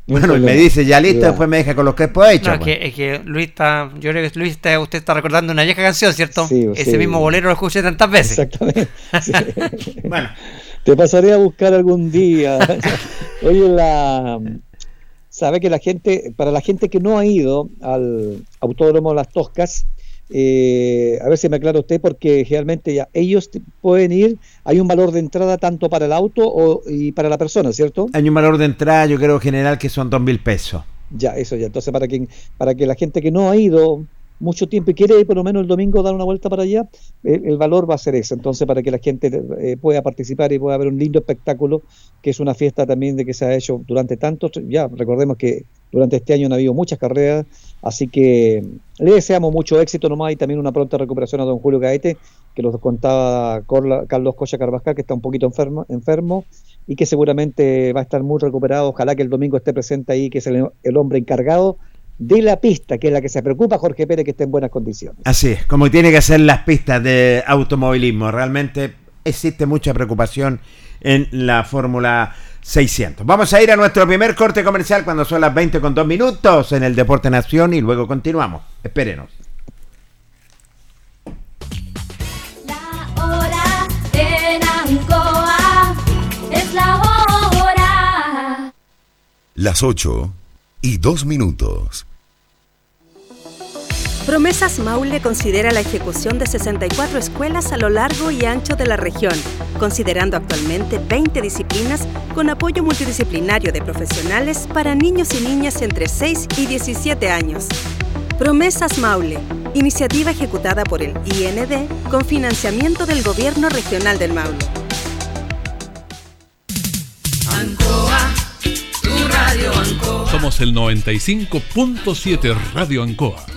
S3: bueno, me dice ya listo, después me deja con los crespos hechos.
S4: No, es, que, Luis está, yo creo que Luis está, usted está recordando una vieja canción, ¿cierto? Sí, Ese mismo bolero lo escuché tantas veces.
S5: Exactamente. bueno. Te pasaría a buscar algún día. Oye, la sabe que la gente, para la gente que no ha ido al Autódromo Las Toscas, eh, a ver si me aclara usted, porque generalmente ya ellos pueden ir, hay un valor de entrada tanto para el auto o, y para la persona, ¿cierto?
S3: Hay un valor de entrada, yo creo general que son dos mil pesos.
S5: Ya, eso ya. Entonces, para que, para que la gente que no ha ido mucho tiempo y quiere ir por lo menos el domingo dar una vuelta para allá, el, valor va a ser ese. Entonces, para que la gente eh, pueda participar y pueda ver un lindo espectáculo, que es una fiesta también de que se ha hecho durante tantos, ya recordemos que durante este año han habido muchas carreras, así que le deseamos mucho éxito nomás y también una pronta recuperación a don Julio Gaete, que lo contaba Carlos Cocha Carvajal, que está un poquito enfermo, enfermo y que seguramente va a estar muy recuperado. Ojalá que el domingo esté presente ahí, que es el hombre encargado de la pista, que es la que se preocupa Jorge Pérez que esté en buenas condiciones.
S3: Así es, como tiene que ser las pistas de automovilismo. Realmente existe mucha preocupación en la Fórmula 600. Vamos a ir a nuestro primer corte comercial cuando son las 20 con 2 minutos en el Deporte Nación y luego continuamos. Espérenos.
S8: La hora en Ancoa es la hora.
S9: Las 8 y 2 minutos.
S2: Promesas Maule considera la ejecución de 64 escuelas a lo largo y ancho de la región, considerando actualmente 20 disciplinas con apoyo multidisciplinario de profesionales para niños y niñas entre 6 y 17 años. Promesas Maule, iniciativa ejecutada por el IND con financiamiento del Gobierno Regional del Maule.
S10: Ancoa, tu radio Ancoa. Somos el 95.7 Radio Ancoa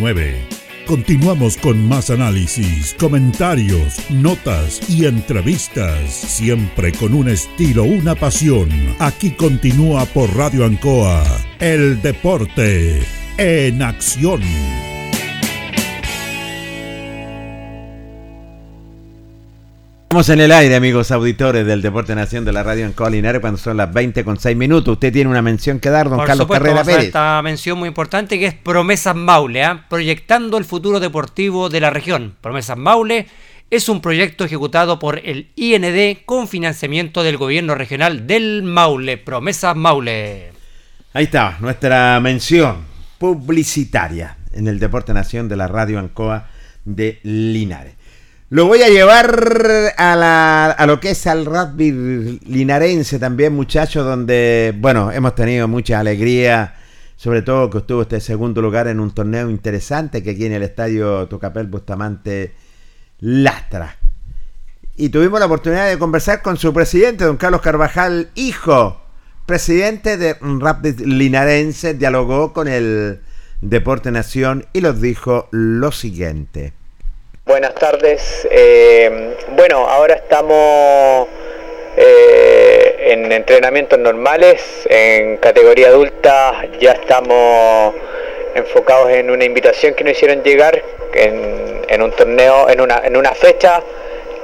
S1: Continuamos con más análisis, comentarios, notas y entrevistas, siempre con un estilo, una pasión. Aquí continúa por Radio Ancoa, el deporte en acción.
S3: Estamos en el aire, amigos auditores del Deporte Nación de la Radio en Colinares, cuando son las 20 con 6 minutos. Usted tiene una mención que dar, don
S4: Por
S3: Carlos
S4: supuesto,
S3: Carrera Pérez.
S4: esta mención muy importante que es Promesas Maule, ¿ah? proyectando el futuro deportivo de la región. Promesas Maule es un proyecto ejecutado por el IND con financiamiento del gobierno regional del Maule. Promesas Maule.
S3: Ahí está, nuestra mención publicitaria en el Deporte Nación de la Radio Ancoa de Linares. Lo voy a llevar a, la- a lo que es al rugby linarense también, muchachos, donde, bueno, hemos tenido mucha alegría, sobre todo que estuvo este segundo lugar en un torneo interesante que aquí en el estadio Tucapel Bustamante Lastra. Y tuvimos la oportunidad de conversar con su presidente, don Carlos Carvajal, hijo, presidente de Rapid Linarense, dialogó con el Deporte Nación y nos dijo lo siguiente.
S11: Buenas tardes. Eh, bueno, ahora estamos eh, en entrenamientos normales, en categoría adulta ya estamos enfocados en una invitación que nos hicieron llegar en, en un torneo, en una, en una fecha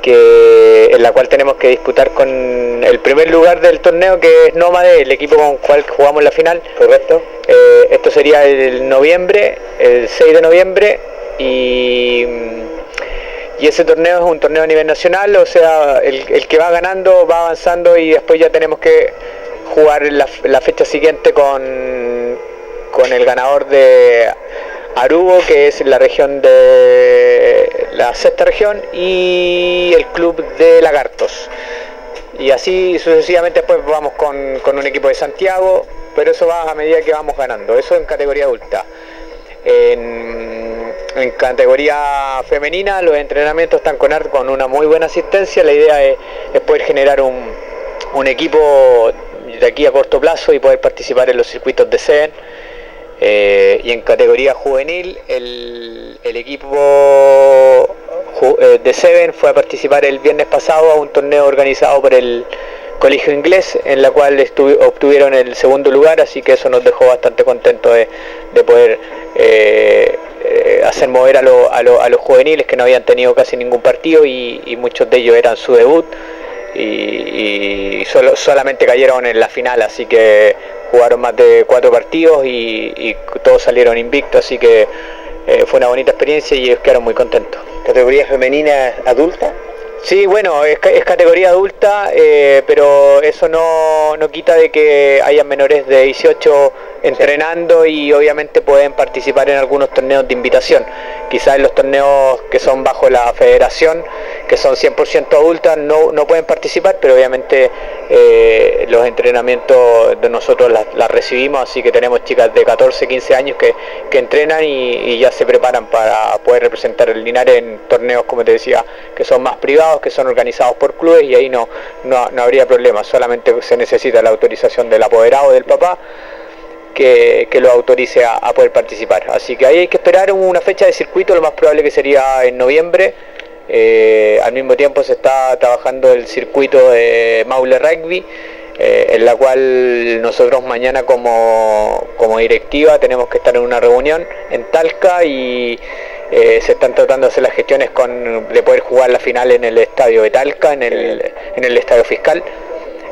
S11: que en la cual tenemos que disputar con el primer lugar del torneo que es Nómade, el equipo con el cual jugamos la final. Correcto. Eh, esto sería el noviembre, el 6 de noviembre y y ese torneo es un torneo a nivel nacional, o sea, el, el que va ganando va avanzando y después ya tenemos que jugar la, la fecha siguiente con, con el ganador de Arubo, que es la región de la sexta región, y el club de Lagartos. Y así sucesivamente después vamos con, con un equipo de Santiago, pero eso va a medida que vamos ganando, eso en categoría adulta. En categoría femenina los entrenamientos están con, con una muy buena asistencia. La idea es, poder generar un, un equipo de aquí a corto plazo y poder participar en los circuitos de SEN. Eh, y en categoría juvenil el, el equipo eh, de Seven fue a participar el viernes pasado a un torneo organizado por el colegio inglés en la cual obtuvieron el segundo lugar así que eso nos dejó bastante contentos de, de poder eh, eh, hacer mover a, lo- a lo- a los juveniles que no habían tenido casi ningún partido y, muchos de ellos eran su debut y, solo, solamente cayeron en la final, así que jugaron más de cuatro partidos y, y todos salieron invictos, así que eh, fue una bonita experiencia y ellos quedaron muy contentos. ¿Categoría femenina adulta? Sí, bueno, es, ca- es categoría adulta, eh, pero eso no, no quita de que haya menores de 18 entrenando y obviamente pueden participar en algunos torneos de invitación. Quizás en los torneos que son bajo la federación, que son 100% adultas, no, no pueden participar, pero obviamente eh, los entrenamientos de nosotros las, las recibimos, así que tenemos chicas de 14, 15 años que, que entrenan y, y ya se preparan para poder representar el Linares en torneos, como te decía, que son más privados, que son organizados por clubes y ahí no, no, no habría problema, solamente se necesita la autorización del apoderado del papá que, que lo autorice a, poder participar. Así que ahí hay que esperar una fecha de circuito, lo más probable que sería en noviembre. Eh, al mismo tiempo se está trabajando el circuito de Maule Rugby, eh, en la cual nosotros mañana como, como directiva tenemos que estar en una reunión en Talca y eh, se están tratando de hacer las gestiones con, de poder jugar la final en el estadio de Talca, en el, en el estadio fiscal.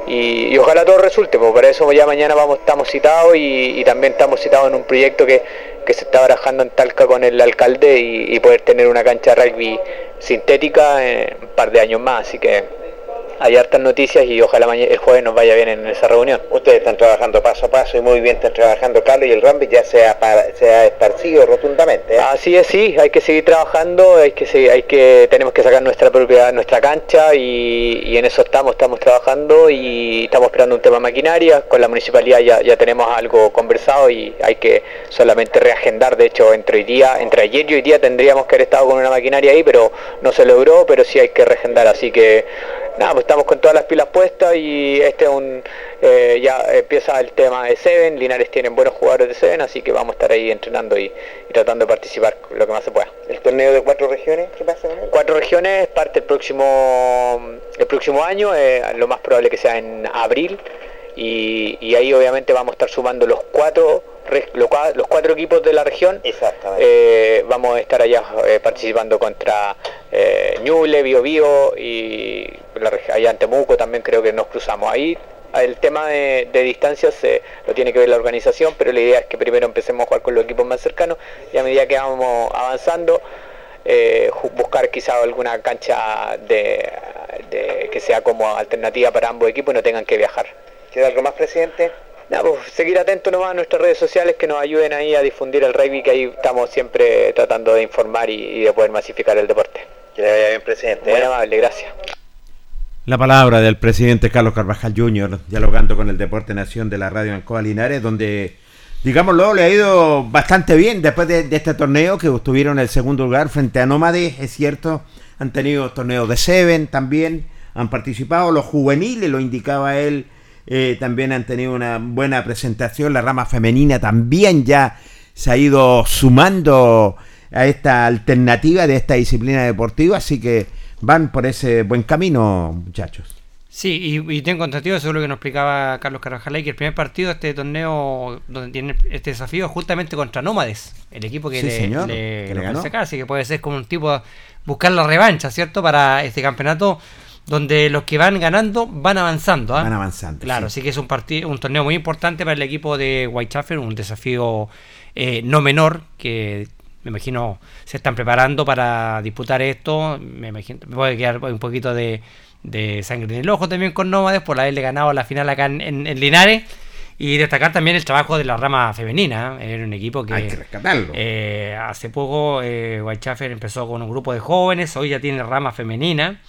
S11: Y, y ojalá todo resulte, pues para eso ya mañana vamos, estamos citados y, y también estamos citados en un proyecto que, que se está barajando en Talca con el alcalde y, y poder tener una cancha de rugby sintética en un par de años más, así que hay hartas noticias y ojalá el jueves nos vaya bien en esa reunión.
S7: Ustedes están trabajando paso a paso y muy bien están trabajando Carlos y el Rambi ya se ha, se ha esparcido rotundamente. ¿eh?
S11: Así es, sí, hay que seguir trabajando, hay que seguir, hay que tenemos que sacar nuestra propia nuestra cancha y, en eso estamos, estamos trabajando y estamos esperando un tema maquinaria, con la municipalidad ya, ya tenemos algo conversado y hay que solamente reagendar, de hecho entre hoy día, entre ayer y hoy día tendríamos que haber estado con una maquinaria ahí, pero no se logró, pero sí hay que reagendar, así que nada, pues estamos con todas las pilas puestas y este es un eh, ya empieza el tema de Seven, Linares tienen buenos jugadores de Seven, así que vamos a estar ahí entrenando y, tratando de participar lo que más se pueda.
S7: ¿El torneo de cuatro regiones? ¿Qué pasa
S11: Cuatro regiones, parte el próximo el próximo año, eh, lo más probable que sea en abril y, ahí obviamente vamos a estar sumando los cuatro los cuatro equipos de la región eh, vamos a estar allá eh, participando contra eh, Ñuble, Bio Bio y allá en Temuco también creo que nos cruzamos. Ahí el tema de, distancias se lo tiene que ver la organización pero la idea es que primero empecemos a jugar con los equipos más cercanos y a medida que vamos avanzando buscar quizá alguna cancha de, que sea como alternativa para ambos equipos y no tengan que viajar.
S7: ¿Queda algo más, presidente?
S11: No, pues, seguir atento nomás a nuestras redes sociales que nos ayuden ahí a difundir el rugby, que ahí estamos siempre tratando de informar y, de poder masificar el deporte.
S7: Que le vaya bien, presidente.
S11: Muy ¿eh? amable, gracias.
S3: La palabra del presidente Carlos Carvajal Jr., dialogando con el Deporte Nación de la Radio Ancoa Linares, donde, digámoslo, le ha ido bastante bien después de, este torneo, que obtuvieron el segundo lugar frente a Nómades, es cierto, han tenido torneos de Seven también, han participado, los juveniles, lo indicaba él, eh, también han tenido una buena presentación. La rama femenina también ya se ha ido sumando a esta alternativa de esta disciplina deportiva, así que van por ese buen camino, muchachos.
S4: Sí, y, tengo entendido, seguro que nos explicaba Carlos Carvajal, que el primer partido de este torneo, donde tiene este desafío, es justamente contra Nómades, el equipo que le, ganó. así que puede ser como un tipo buscar la revancha, ¿cierto? Para este campeonato donde los que van ganando van avanzando.
S3: ¿ah? Van avanzando.
S4: Claro, sí. así que es un, partido, un torneo muy importante para el equipo de Whitechapel, un desafío eh, no menor que me imagino se están preparando para disputar esto. Me imagino, me puede quedar un poquito de, sangre en el ojo también con Nómades por haberle ganado la final acá en, Linares. Y destacar también el trabajo de la rama femenina. ¿eh? Era un equipo que.
S3: Hay que rescatarlo.
S4: Eh, hace poco eh, empezó con un grupo de jóvenes, hoy ya tiene rama femenina.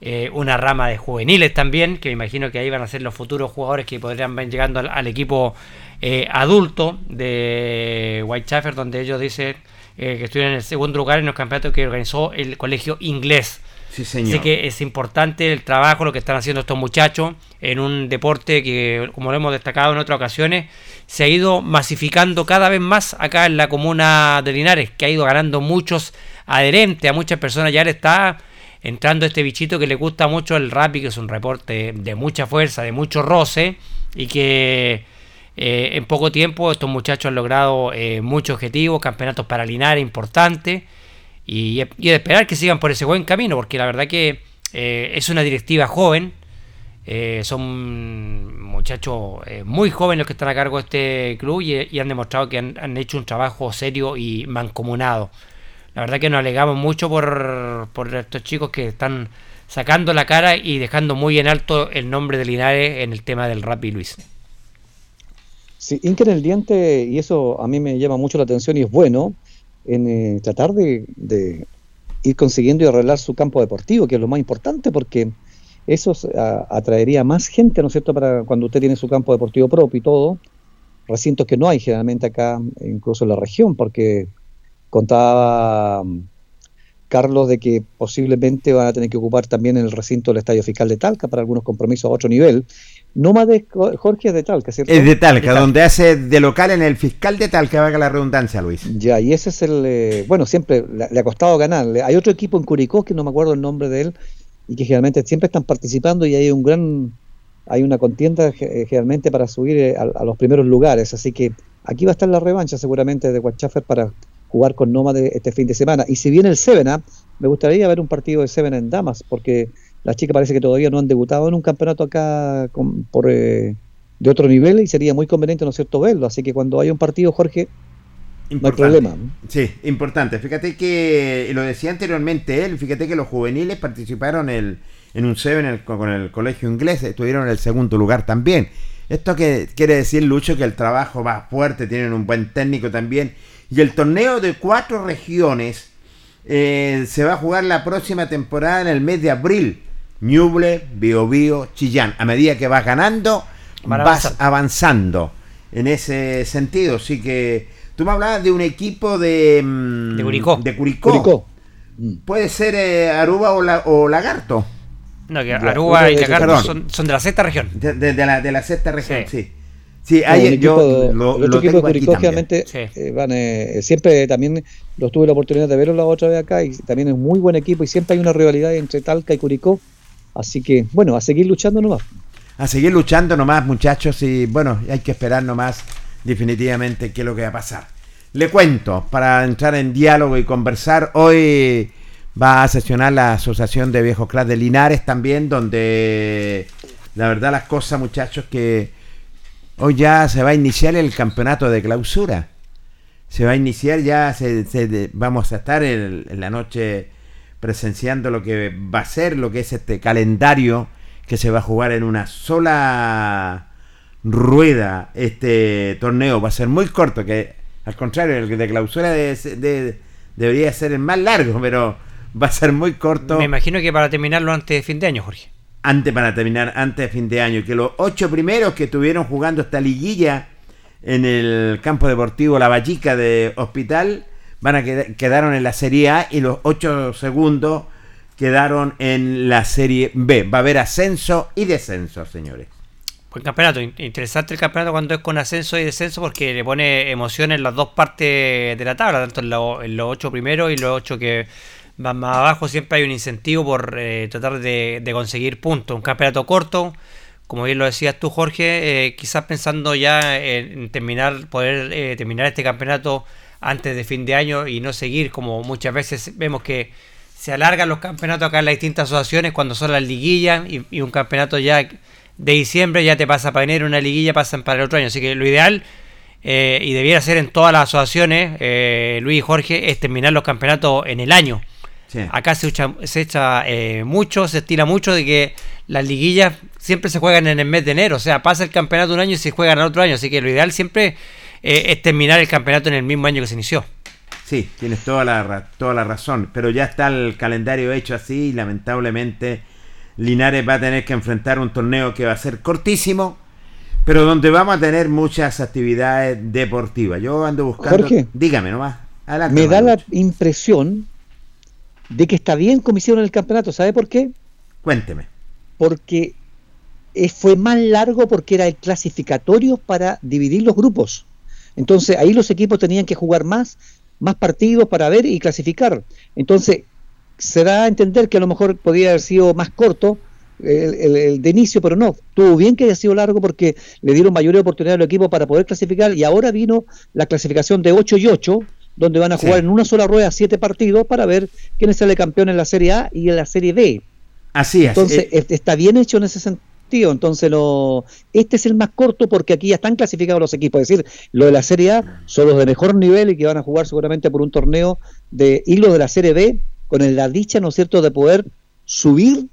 S4: Eh, una rama de juveniles también, que me imagino que ahí van a ser los futuros jugadores que podrían venir llegando al, equipo eh, adulto de Whitechapel, donde ellos dicen eh, que estuvieron en el segundo lugar en los campeonatos que organizó el colegio inglés.
S3: Sí, señor.
S4: Así que es importante el trabajo, lo que están haciendo estos muchachos en un deporte que, como lo hemos destacado en otras ocasiones, se ha ido masificando cada vez más acá en la comuna de Linares, que ha ido ganando muchos adherentes, a muchas personas ya le está entrando este bichito que le gusta mucho el Rappi, que es un reporte de mucha fuerza, de mucho roce, y que eh, en poco tiempo estos muchachos han logrado eh, muchos objetivos, campeonatos para Linares importantes, y, y de esperar que sigan por ese buen camino, porque la verdad que eh, es una directiva joven, son muchachos muy jóvenes los que están a cargo de este club y, han demostrado que han hecho un trabajo serio y mancomunado. La verdad que nos alegamos mucho por, por estos chicos que están sacando la cara y dejando muy en alto el nombre de Linares en el tema del rap y Luis.
S5: Sí, en el diente, y eso a mí me llama mucho la atención y es bueno, en eh, tratar de, ir consiguiendo y arreglar su campo deportivo, que es lo más importante, porque eso atraería más gente, ¿no es cierto?, para cuando usted tiene su campo deportivo propio y todo, recintos que no hay generalmente acá, incluso en la región, porque Contaba mm, Carlos de que posiblemente van a tener que ocupar también el recinto del Estadio Fiscal de Talca para algunos compromisos a otro nivel. No más de Jorge es de Talca, ¿cierto?
S3: Es de Talca, donde hace de local en el Fiscal de Talca, valga la redundancia, Luis.
S5: Ya, y ese es el... Eh, bueno, siempre le, ha costado ganar. Hay otro equipo en Curicó, que no me acuerdo el nombre de él, y que generalmente siempre están participando y hay un gran... Hay una contienda eh, generalmente para subir eh, a, los primeros lugares, así que aquí va a estar la revancha seguramente de Huachafer para jugar con Nómade este fin de semana. Y si viene el Sevena, me gustaría ver un partido de Sevena en Damas, porque las chicas parece que todavía no han debutado en un campeonato acá por, eh, de otro nivel y sería muy conveniente, ¿no es cierto?, verlo. Así que cuando haya un partido, Jorge, no hay problema.
S3: Sí, importante. Fíjate que, lo decía anteriormente él, fíjate que los juveniles participaron el, en un SEO con el colegio inglés, estuvieron en el segundo lugar también. Esto que quiere decir, Lucho, que el trabajo va fuerte, tienen un buen técnico también. Y el torneo de cuatro regiones eh, se va a jugar la próxima temporada en el mes de abril. Ñuble, Biobío, Chillán. A medida que vas ganando, vas avanzando en ese sentido. Así que tú me hablabas de un equipo de,
S4: mm, de Curicó.
S3: De Curicó. Puede ser eh, Aruba o, Lagarto.
S4: No, que Aruba y Lagarto son, de la sexta región.
S3: De, la, de la sexta región, sí.
S5: sí. Hay, yo lo, los equipos de Curicó obviamente eh, van, eh, siempre también los tuve la oportunidad de verlo la otra vez acá y también es muy buen equipo y siempre hay una rivalidad entre Talca y Curicó. Así que, bueno, a seguir luchando nomás
S3: a seguir luchando nomás, muchachos, y bueno, hay que esperar nomás definitivamente qué es lo que va a pasar. Le cuento, para entrar en diálogo y conversar, hoy va a sesionar la Asociación de Viejos Clas de Linares también, donde la verdad las cosas, muchachos, que hoy ya se va a iniciar el campeonato de clausura. Se va a iniciar ya, se, vamos a estar en la noche presenciando lo que va a ser, lo que es este calendario que se va a jugar en una sola rueda este torneo. Va a ser muy corto, que al contrario, el de clausura debería ser el más largo, pero va a ser muy corto.
S4: Me imagino que para terminarlo antes de fin de año, Jorge.
S3: Antes para terminar, antes de fin de año. Que los ocho primeros que estuvieron jugando esta liguilla en el campo deportivo La Vallica de Hospital van a quedaron en la Serie A y los ocho segundos quedaron en la Serie B. Va a haber ascenso y descenso, señores.
S4: Buen campeonato, interesante el campeonato cuando es con ascenso y descenso porque le pone emoción en las dos partes de la tabla, tanto en, los ocho primeros y los ocho que más abajo. Siempre hay un incentivo por eh, tratar de, conseguir puntos. Un campeonato corto, como bien lo decías tú, Jorge, eh, quizás pensando ya en terminar, poder eh, terminar este campeonato antes de fin de año y no seguir como muchas veces vemos que se alargan los campeonatos acá en las distintas asociaciones cuando son las liguillas y, un campeonato ya de diciembre ya te pasa para enero, una liguilla pasan para el otro año. Así que lo ideal, eh, y debiera ser en todas las asociaciones, eh, Luis y Jorge, es terminar los campeonatos en el año. Acá se echa, se echa eh, mucho, se estira mucho de que las liguillas siempre se juegan en el mes de enero. O sea, pasa el campeonato un año y se juegan el otro año. Así que lo ideal siempre es terminar el campeonato en el mismo año que se inició.
S3: Sí, tienes toda la, toda la razón, pero ya está el calendario hecho así y lamentablemente Linares va a tener que enfrentar un torneo que va a ser cortísimo, pero donde vamos a tener muchas actividades deportivas. Yo ando buscando...
S5: Jorge,
S3: dígame nomás.
S5: me da la impresión de que está bien como hicieron el campeonato. ¿Sabe por qué?
S3: Cuénteme.
S5: Porque fue más largo porque era el clasificatorio para dividir los grupos. Entonces ahí los equipos tenían que jugar más más partidos para ver y clasificar. Entonces, se da a entender que a lo mejor podría haber sido más corto el, de inicio, pero no, tuvo bien que haya sido largo porque le dieron mayor oportunidad al equipo para poder clasificar y ahora vino la clasificación de 8 y 8, donde van a jugar en una sola rueda siete partidos para ver quién sale campeón en la Serie A y en la Serie B.
S3: Así es.
S5: Entonces, eh, está bien hecho en ese sentido entonces, lo, este es el más corto porque aquí ya están clasificados los equipos. Es decir, lo de la Serie A son los de mejor nivel y que van a jugar seguramente por un torneo de y los de la Serie B con la dicha, ¿no es cierto?, de poder subir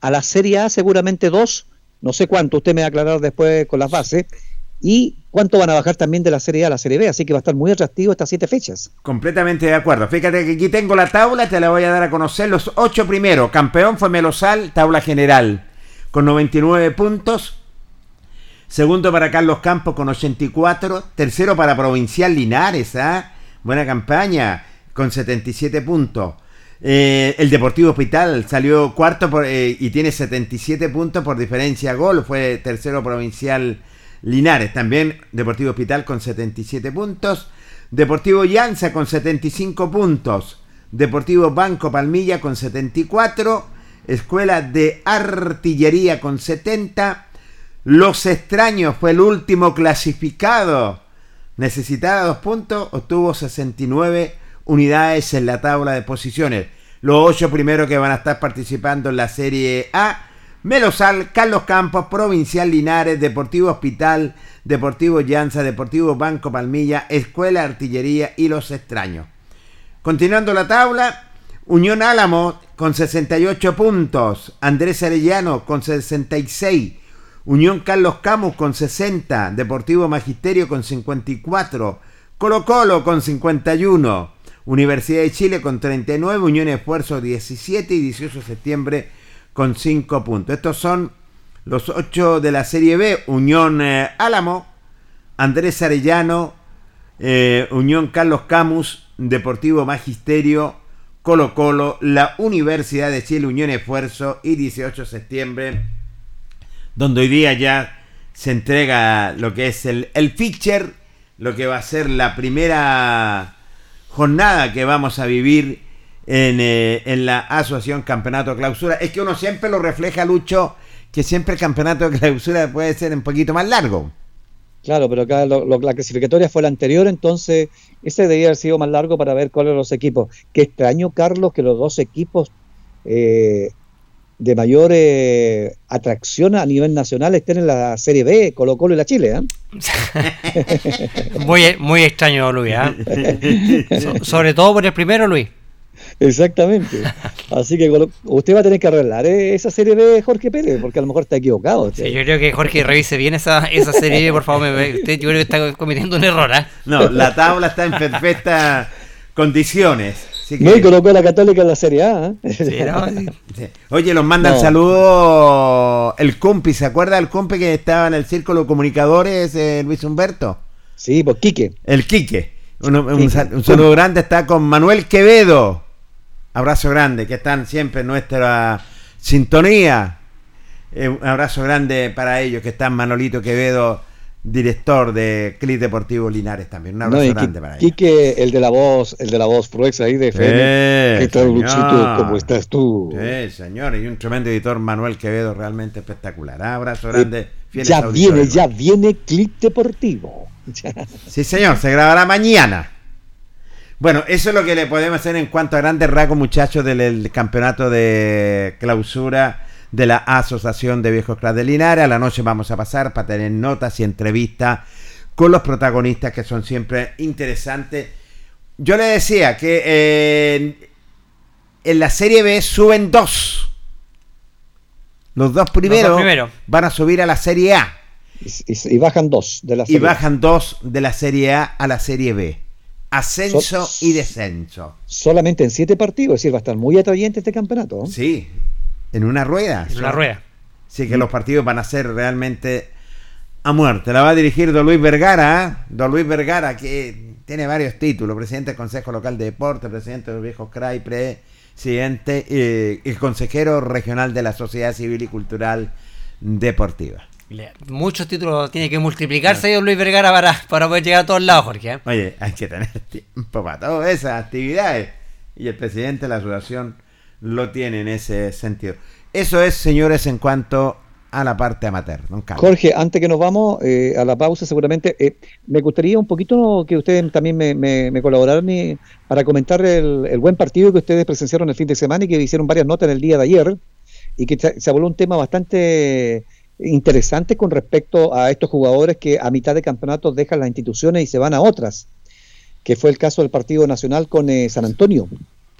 S5: a la Serie A seguramente dos, no sé cuánto, usted me va a aclarar después con las bases, y cuánto van a bajar también de la Serie A a la Serie B, así que va a estar muy atractivo estas siete fechas.
S3: Completamente de acuerdo. Fíjate que aquí tengo la tabla, te la voy a dar a conocer. Los ocho primeros, campeón fue Melosal, tabla general con 99 puntos. Segundo para Carlos Campos con 84. Tercero para Provincial Linares. ¿ah? Buena campaña con 77 puntos. Eh, el Deportivo Hospital salió cuarto eh, y tiene 77 puntos por diferencia gol. Fue tercero Provincial. También Deportivo Hospital con 77 puntos. Deportivo Llanza con 75 puntos. Deportivo Banco Palmilla con 74. Escuela de Artillería con 70. Los Extraños fue el último clasificado. Necesitaba dos puntos, obtuvo 69 unidades en la tabla de posiciones. Los ocho primeros que van a estar participando en la Serie A Melosal, Carlos Campos, Provincial Linares, Deportivo Hospital, Deportivo Llanza, Deportivo Banco Palmilla, Escuela Artillería y Los Extraños. Continuando la tabla, Unión Álamo con 68 puntos, Andrés Arellano con 66, Unión Carlos Camus con 60, Deportivo Magisterio con 54, Colo Colo con 51, Universidad de Chile con 39, Unión Esfuerzo 17 y 18 de septiembre con 5 puntos. Estos son los 8 de la Serie B. Unión eh, Álamo, Andrés Arellano, eh, Unión Carlos Camus, Deportivo Magisterio, Colo Colo, la Universidad de Chile, Unión Esfuerzo y 18 de septiembre, donde hoy día ya se entrega lo que es el, el lo que va a ser la primera jornada que vamos a vivir en, eh, en, la asociación Campeonato Clausura. Es que uno siempre lo refleja, Lucho, que siempre el Campeonato de Clausura puede ser un poquito más largo.
S5: Claro, pero acá lo, lo, la clasificatoria fue la anterior, entonces ese debería haber sido más largo para ver cuáles eran los equipos. Qué extraño, Carlos, que los dos equipos eh, de mayor eh, atracción a nivel nacional estén en la Serie B, Colo Colo y la Chile.
S4: ¿eh? muy, muy extraño, Luis. so, sobre todo por el primero, Luis.
S5: Exactamente. Así que usted va a tener que arreglar ¿eh? esa serie B Jorge Pérez, porque a lo mejor está equivocado.
S4: Sí, yo creo que Jorge revise bien esa, esa serie B, por favor. Me, usted, yo creo que está cometiendo un error. ¿eh?
S3: No, la tabla está en perfectas condiciones.
S5: Que... No, y colocó a la Católica en la Serie A. ¿eh?
S3: Sí, no, sí. Oye, los mandan no. saludos el Cumpi. ¿Se acuerda del Cumpi que estaba en el Círculo de Comunicadores, eh, Luis Humberto?
S5: Sí, pues Quique.
S3: El Quique. Un, un, un, saludo grande está con Manuel Quevedo. Abrazo grande, que están siempre en nuestra sintonía. Eh, un abrazo grande para ellos, que están Manolito Quevedo, director de Clip Deportivo Linares también. Un abrazo
S5: no,
S3: grande para ellos.
S5: Quique, el de la voz, el de la voz Fruex ahí de FM.
S3: Eh,
S5: ¿Qué tal, Luchito? ¿Cómo estás tú?
S3: Sí, señor. Y un tremendo editor, Manuel Quevedo, realmente espectacular. Abrazo grande.
S5: Eh, ya viene, ya viene Clip Deportivo.
S3: sí, señor. Se grabará mañana. Bueno, eso es lo que le podemos hacer en cuanto a grandes rasgos, muchachos, del, del, campeonato de clausura de la Asociación de Viejos Clas de Linares. A la noche vamos a pasar para tener notas y entrevistas con los protagonistas que son siempre interesantes. Yo le decía que eh, en la Serie B suben dos. Los dos primeros,
S4: los dos primeros.
S3: van a subir a la Serie A.
S5: Y, y, y bajan dos de la
S3: Serie Y bajan dos de la Serie A a la Serie B ascenso so, y descenso.
S5: Solamente en siete partidos, es decir, va a estar muy atrayente este campeonato. ¿eh?
S3: Sí, en una rueda.
S4: En una rueda.
S3: Sí, que los partidos van a ser realmente a muerte. La va a dirigir Don Luis Vergara, ¿eh? Don Luis Vergara, que tiene varios títulos, presidente del Consejo Local de Deporte, presidente de los viejos CRAI, presidente eh, el consejero regional de la Sociedad Civil y Cultural Deportiva.
S4: Muchos títulos tiene que multiplicarse no. Luis Vergara para, para poder llegar a todos lados, Jorge. ¿eh?
S3: Oye, hay que tener tiempo para todas esas actividades. Y el presidente de la asociación lo tiene en ese sentido. Eso es, señores, en cuanto a la parte amateur. Don
S5: Jorge, antes que nos vamos eh, a la pausa, seguramente, eh, me gustaría un poquito que ustedes también me, me, me colaboraran y, para comentar el, el, buen partido que ustedes presenciaron el fin de semana y que hicieron varias notas en el día de ayer y que se, se volvió un tema bastante interesantes con respecto a estos jugadores que a mitad de campeonato dejan las instituciones y se van a otras, que fue el caso del Partido Nacional con eh, San Antonio.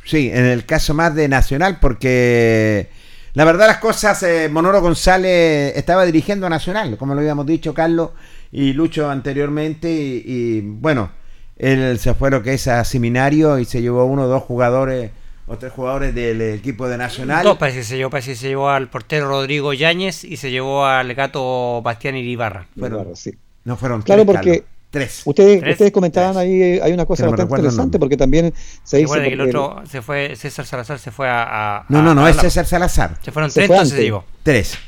S3: Sí, en el caso más de Nacional, porque la verdad las cosas, eh, Monoro González estaba dirigiendo a Nacional, como lo habíamos dicho Carlos y Lucho anteriormente, y, y bueno, él se fue lo que es a seminario y se llevó uno o dos jugadores o tres jugadores del equipo de Nacional.
S4: Dos parece que se llevó, parece que se llevó al portero Rodrigo Yáñez y se llevó al gato Bastián Iribarra.
S3: Fueron,
S5: Ibarra, sí.
S3: No fueron
S5: claro,
S3: tres,
S5: porque
S3: Carlos. tres.
S5: Ustedes,
S4: ¿Tres?
S5: ustedes comentaban
S3: Tres.
S5: ahí, hay una cosa
S3: no
S5: bastante interesante porque también se dice...
S4: Recuerda que el
S5: porque-
S4: otro se fue, César Salazar se fue a. a-
S3: No, no,
S4: a-
S3: no,
S4: a
S3: es César Salazar.
S4: Se fueron
S5: Se
S4: tres,
S5: fue
S4: entonces se llevó.
S3: Tres.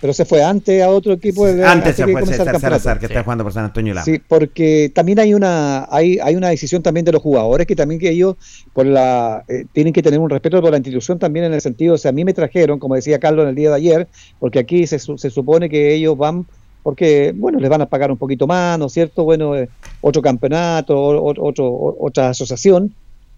S5: Pero se fue antes a otro equipo. de-
S3: Antes se
S5: que
S3: fue
S5: campeonato.
S3: Salazar, que
S4: Sí.
S3: está jugando por San Antonio Lama.
S5: Sí, porque también hay una hay, hay una decisión también de los jugadores que también que ellos por la eh, tienen que tener un respeto por la institución también en el sentido, o sea, a mí me trajeron, como decía Carlos en el día de ayer, porque aquí se, se supone que ellos van porque bueno, les van a pagar un poquito más, ¿no es cierto? Bueno, eh, otro campeonato, otro o- otra asociación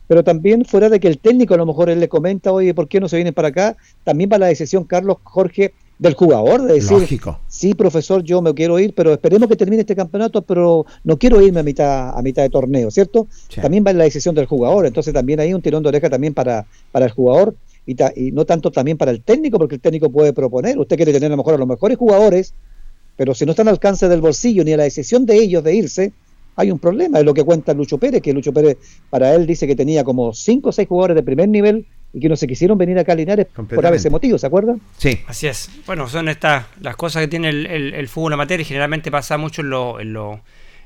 S5: pero también fuera de que el técnico a lo mejor él le comenta, oye, ¿por qué no se vienen para acá? También va la decisión, Carlos Jorge, del jugador, de decir,
S3: Lógico.
S5: sí, profesor, yo me quiero ir, pero esperemos que termine este campeonato, pero no quiero irme a mitad, a mitad de torneo, ¿cierto?
S3: Sí.
S5: También va la decisión del jugador, entonces también hay un tirón de oreja también para, para el jugador y, ta- y no tanto también para el técnico, porque el técnico puede proponer, usted quiere tener a lo mejor a los mejores jugadores, pero si no están al alcance del bolsillo ni a la decisión de ellos de irse, hay un problema, es lo que cuenta Lucho Pérez, que Lucho Pérez para él dice que tenía como cinco o seis jugadores de primer nivel y que no se quisieron venir acá a Linares por
S3: Completamente.
S5: ese motivo, ¿se acuerdan?
S3: Sí.
S4: Así es. Bueno, son estas las cosas que tiene el, el- el fútbol amateur y generalmente pasa mucho en los en lo,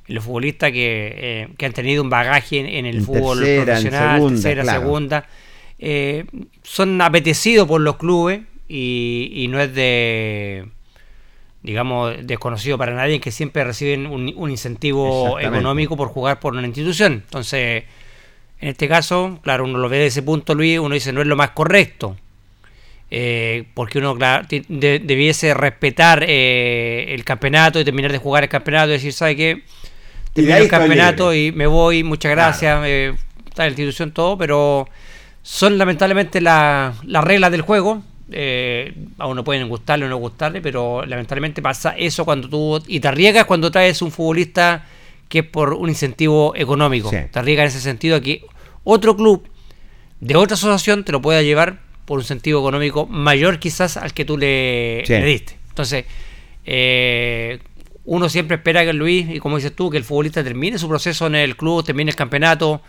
S4: en los futbolistas que, eh, que han tenido un bagaje en, en el
S3: En
S4: fútbol
S3: tercera, en
S4: profesional,
S3: segunda,
S4: tercera,
S3: claro.
S4: segunda. Eh, son apetecidos por los clubes y, y no es de digamos desconocido para nadie que siempre reciben un, un incentivo económico por jugar por una institución. Entonces, en este caso, claro, uno lo ve de ese punto, Luis, uno dice no es lo más correcto. Eh, porque uno claro, de- debiese respetar eh, el campeonato y terminar de jugar el campeonato y decir, ¿sabe qué? Termino el campeonato
S3: libre.
S4: y me voy, muchas gracias, eh, está la institución, todo, pero son lamentablemente la- las reglas del juego. eh, a uno pueden gustarle o no gustarle, pero lamentablemente pasa eso cuando tú. Y te arriesgas cuando traes un futbolista que es por un incentivo económico.
S3: Sí.
S4: Te arriesgas en ese sentido a que otro club de otra asociación te lo pueda llevar por un sentido económico mayor quizás al que tú le,
S3: Sí.
S4: le diste. Entonces, eh, uno siempre espera que Luis, y como dices tú, que el futbolista termine su proceso en el club, termine el campeonato.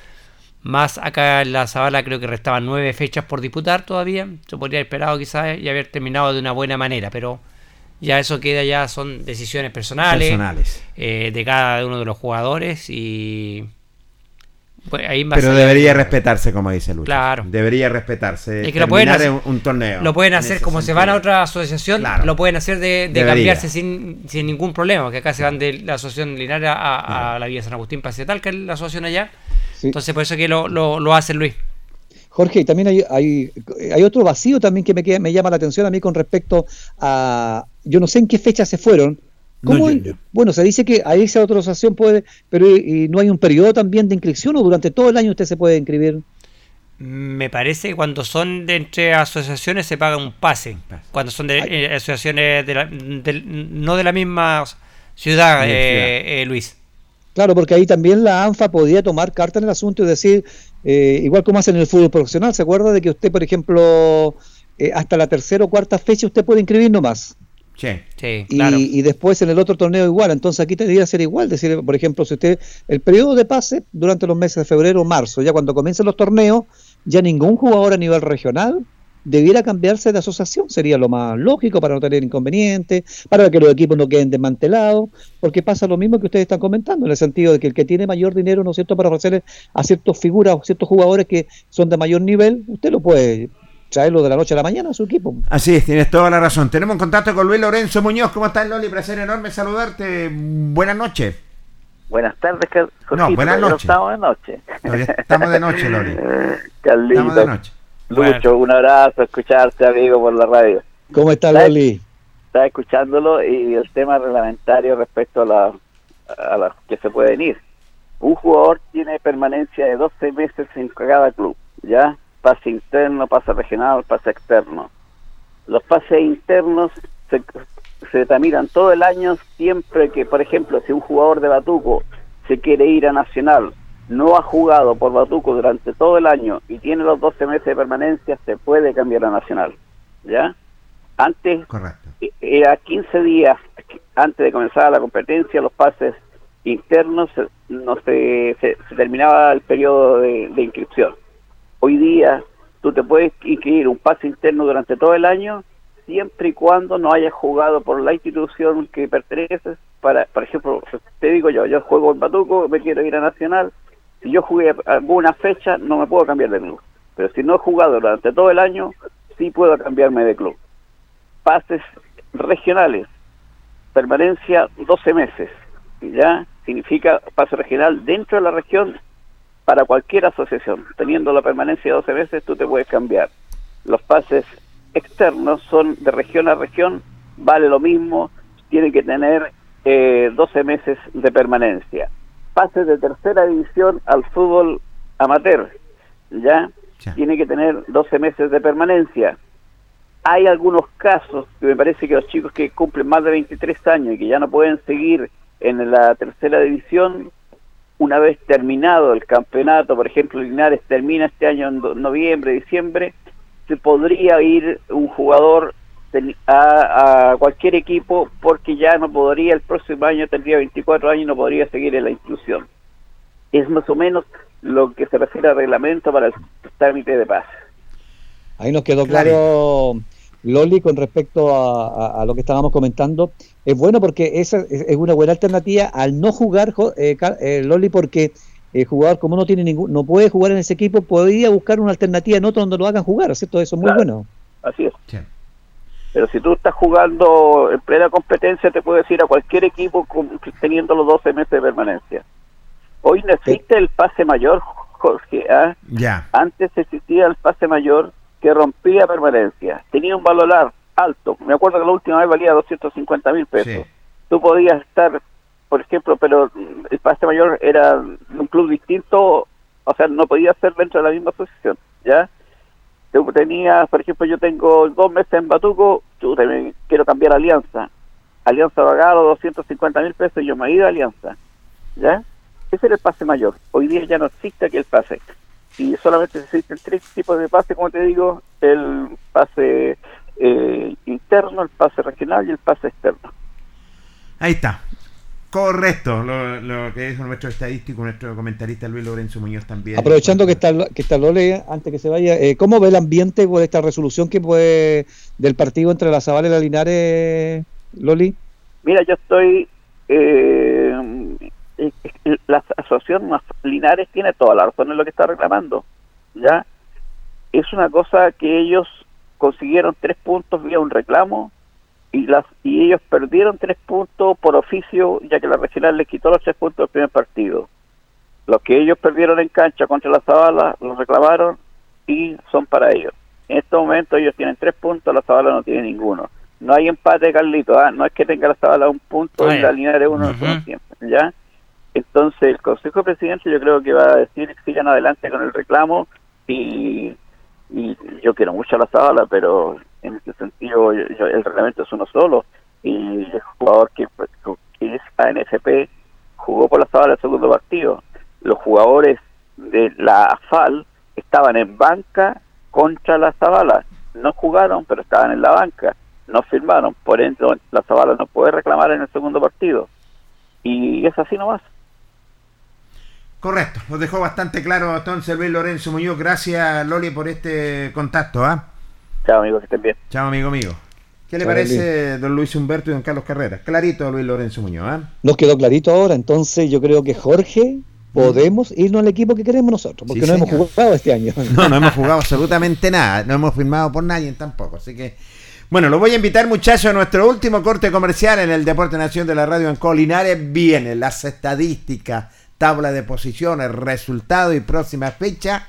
S4: Más acá en la Zabala creo que restaban nueve fechas por disputar todavía. Se podría haber esperado quizás y haber terminado de una buena manera, pero ya eso queda ya son decisiones personales,
S3: Personales.
S4: eh, de cada uno de los jugadores y pues, ahí
S3: Pero debería
S4: de-
S3: respetarse, como dice Lucho.
S4: Claro.
S3: Debería respetarse.
S4: Es que lo pueden hacer,
S3: un torneo.
S4: Lo pueden
S3: en
S4: hacer como se van a otra asociación,
S3: Claro.
S4: lo pueden hacer de, de cambiarse sin, sin ningún problema, que acá se van de la asociación Linares a, a la Villa San Agustín Pacetal, que es la asociación allá.
S5: Sí.
S4: Entonces por eso que lo, lo, lo hace Luis.
S5: Jorge, y también hay, hay, hay otro vacío también que me, queda- me llama la atención a mí con respecto a, yo no sé en qué fecha se fueron.
S3: No,
S5: ¿Cómo-
S3: yo- yo-
S5: Bueno, se dice que a esa otra asociación puede, pero y, no hay un periodo también de inscripción o durante todo el año usted se puede inscribir.
S4: Me parece que cuando son de entre asociaciones se paga un pase. Cuando son de eh, asociaciones de la- no de la misma ciudad, eh, eh, Luis.
S5: Claro, porque ahí también la ANFA podía tomar carta en el asunto y decir, eh, igual como hacen en el fútbol profesional, ¿se acuerda de que usted, por ejemplo, eh, hasta la tercera o cuarta fecha usted puede inscribir nomás?
S3: Sí.
S4: Sí,
S5: Y,
S4: claro.
S5: y después en el otro torneo igual, entonces aquí tendría que ser igual, decir, por ejemplo, si usted, el periodo de pase durante los meses de febrero o marzo, ya cuando comiencen los torneos, ya ningún jugador a nivel regional debiera cambiarse de asociación, sería lo más lógico para no tener inconvenientes, para que los equipos no queden desmantelados, porque pasa lo mismo que ustedes están comentando, en el sentido de que el que tiene mayor dinero, ¿no es cierto?, para ofrecerle a ciertas figuras o ciertos jugadores que son de mayor nivel, usted lo puede traerlo de la noche a la mañana a su equipo.
S3: Así es, tienes toda la razón. Tenemos un contacto con Luis Lorenzo Muñoz. ¿Cómo estás, Loli? Placer enorme saludarte. Buenas noches.
S12: Buenas tardes,
S3: No, buenas noches.
S12: Estamos de noche.
S3: Estamos de noche, Loli.
S12: Carlito,
S3: Estamos de noche.
S12: Lucho, un abrazo, escucharte, amigo, por la radio.
S5: ¿Cómo está. Loli?
S12: Estaba escuchándolo y el tema reglamentario respecto a la, a la que se pueden ir. Un jugador tiene permanencia de 12 meses en cada club, ¿ya? Pase interno, pase regional, pase externo. Los pases internos se, se tramitan todo el año siempre que, por ejemplo, si un jugador de Batuco se quiere ir a Nacional, no ha jugado por Batuco durante todo el año y tiene los 12 meses de permanencia, se puede cambiar a Nacional, ¿ya? Antes
S3: Correcto.
S12: era 15 días antes de comenzar la competencia, los pases internos, eh, no se, se, se terminaba el periodo de, de inscripción. Hoy día tú te puedes inscribir un pase interno durante todo el año, siempre y cuando no hayas jugado por la institución que perteneces. Para, por ejemplo, te digo yo, yo juego en Batuco, me quiero ir a Nacional, yo jugué alguna fecha no me puedo cambiar de club, pero si no he jugado durante todo el año, sí puedo cambiarme de club pases regionales, permanencia 12 meses, ya significa pase regional dentro de la región para cualquier asociación. Teniendo la permanencia de 12 meses, tú te puedes cambiar. Los pases externos son de región a región, vale lo mismo, tiene que tener eh, 12 meses de permanencia. Pases de tercera división al fútbol amateur. ¿ya? Tiene que tener 12 meses de permanencia. Hay algunos casos que me parece que los chicos que cumplen más de 23 años y que ya no pueden seguir en la tercera división, una vez terminado el campeonato, por ejemplo, Linares termina este año en noviembre, diciembre, se podría ir un jugador a, cualquier equipo porque ya no podría, el próximo año tendría 24 años y no podría seguir en la inclusión. Es más o menos lo que se refiere al reglamento para el trámite de paz.
S5: Ahí nos quedó claro, Loli, con respecto a, lo que estábamos comentando. Es bueno porque esa es una buena alternativa al no jugar, eh, eh, Loli, porque el jugador, como no tiene ningún, no puede jugar en ese equipo, podría buscar una alternativa en otro donde lo hagan jugar, ¿cierto? Eso es muy bueno.
S12: Así es. Pero si tú estás jugando en plena competencia, te puedes ir a cualquier equipo teniendo los 12 meses de permanencia. Hoy no existe el pase mayor, Jorge.
S3: Ya.
S12: Antes existía el pase mayor que rompía permanencia. Tenía un valor alto. Me acuerdo que la última vez valía 250 mil pesos. Tú podías estar, por ejemplo, pero el pase mayor era un club distinto, o sea, no podía ser dentro de la misma posición. ¿Ya? Tenía, por ejemplo, yo tengo dos meses en Batuco, yo también quiero cambiar alianza. Alianza pagado 250 mil pesos y yo me he ido a Alianza. ¿Ya? Ese era el pase mayor. Hoy día ya no existe aquel pase. Y solamente existen tres tipos de pase, como te digo, el pase eh, interno, el pase regional y el pase externo.
S3: Ahí está. Correcto, lo, que dijo nuestro estadístico, nuestro comentarista Luis Lorenzo Muñoz también.
S5: Aprovechando que está, que está Lole, antes que se vaya, eh, ¿cómo ve el ambiente con esta resolución que puede del partido entre la Zavala y la Linares, Loli?
S12: Mira, yo estoy. Eh, eh, la asociación Linares tiene toda la razón en lo que está reclamando. ¿ya? Es una cosa que ellos consiguieron tres puntos vía un reclamo y las y ellos perdieron tres puntos por oficio ya que la regional les quitó los tres puntos del primer partido. Los que ellos perdieron en cancha contra la Zabala los reclamaron y son para ellos. En este momento ellos tienen tres puntos la Zabala no tiene ninguno. No hay empate Carlito ¿ah? no es que tenga la Zabala un punto y la línea de uno uh ya entonces el Consejo de Presidente yo creo que va a decir que sigan adelante con el reclamo y, y yo quiero mucho a la Zabala pero en ese sentido el reglamento es uno solo y el jugador que, es ANFP jugó por la Zabala el segundo partido. Los jugadores de la AFAL estaban en banca contra la Zabala. No jugaron, pero estaban en la banca. No firmaron. Por ende, la Zabala no puede reclamar en el segundo partido. Y es así nomás.
S3: Correcto, lo dejó bastante claro entonces Luis Lorenzo Muñoz. Gracias, Loli, por este contacto. ¿ah?
S12: Chao, amigo, que estén bien.
S3: Chao, amigo mío. ¿Qué le parece, don Luis Humberto y don Carlos Carrera? Clarito, Luis Lorenzo Muñoz. ¿ah?
S5: Nos quedó clarito ahora, entonces yo creo que Jorge podemos irnos al equipo que queremos nosotros, porque no hemos jugado este año.
S3: No, no hemos jugado absolutamente nada, no hemos firmado por nadie tampoco, así que... Bueno, lo voy a invitar muchachos a nuestro último corte comercial en el Deporte Nación de la Radio en Colinares. Viene las estadísticas, tabla de posiciones, resultado y próxima fecha.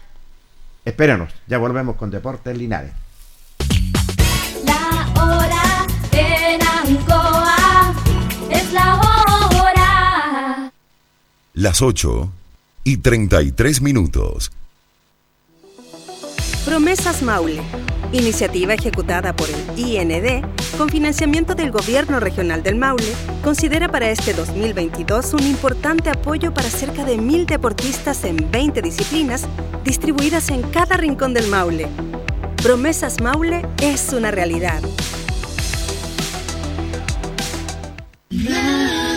S3: Espérenos, ya volvemos con Deportes Linares.
S8: Es la hora.
S9: Las 8 y 33 minutos.
S2: Promesas Maule. Iniciativa ejecutada por el IND con financiamiento del Gobierno Regional del Maule, considera para este 2022 un importante apoyo para cerca de mil deportistas en 20 disciplinas distribuidas en cada rincón del Maule. Promesas Maule es una realidad.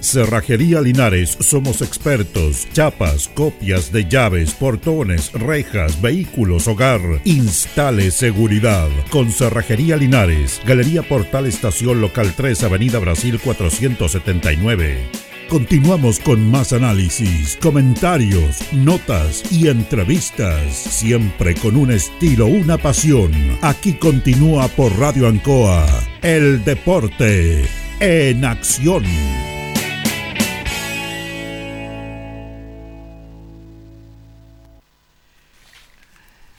S1: Cerrajería Linares, somos expertos. Chapas, copias de llaves, portones, rejas, vehículos, hogar. Instale seguridad. Con Cerrajería Linares, Galería Portal Estación Local 3, Avenida Brasil 479. Continuamos con más análisis, comentarios, notas y entrevistas, siempre con un estilo, una pasión. Aquí continúa por Radio Ancoa, el deporte en acción.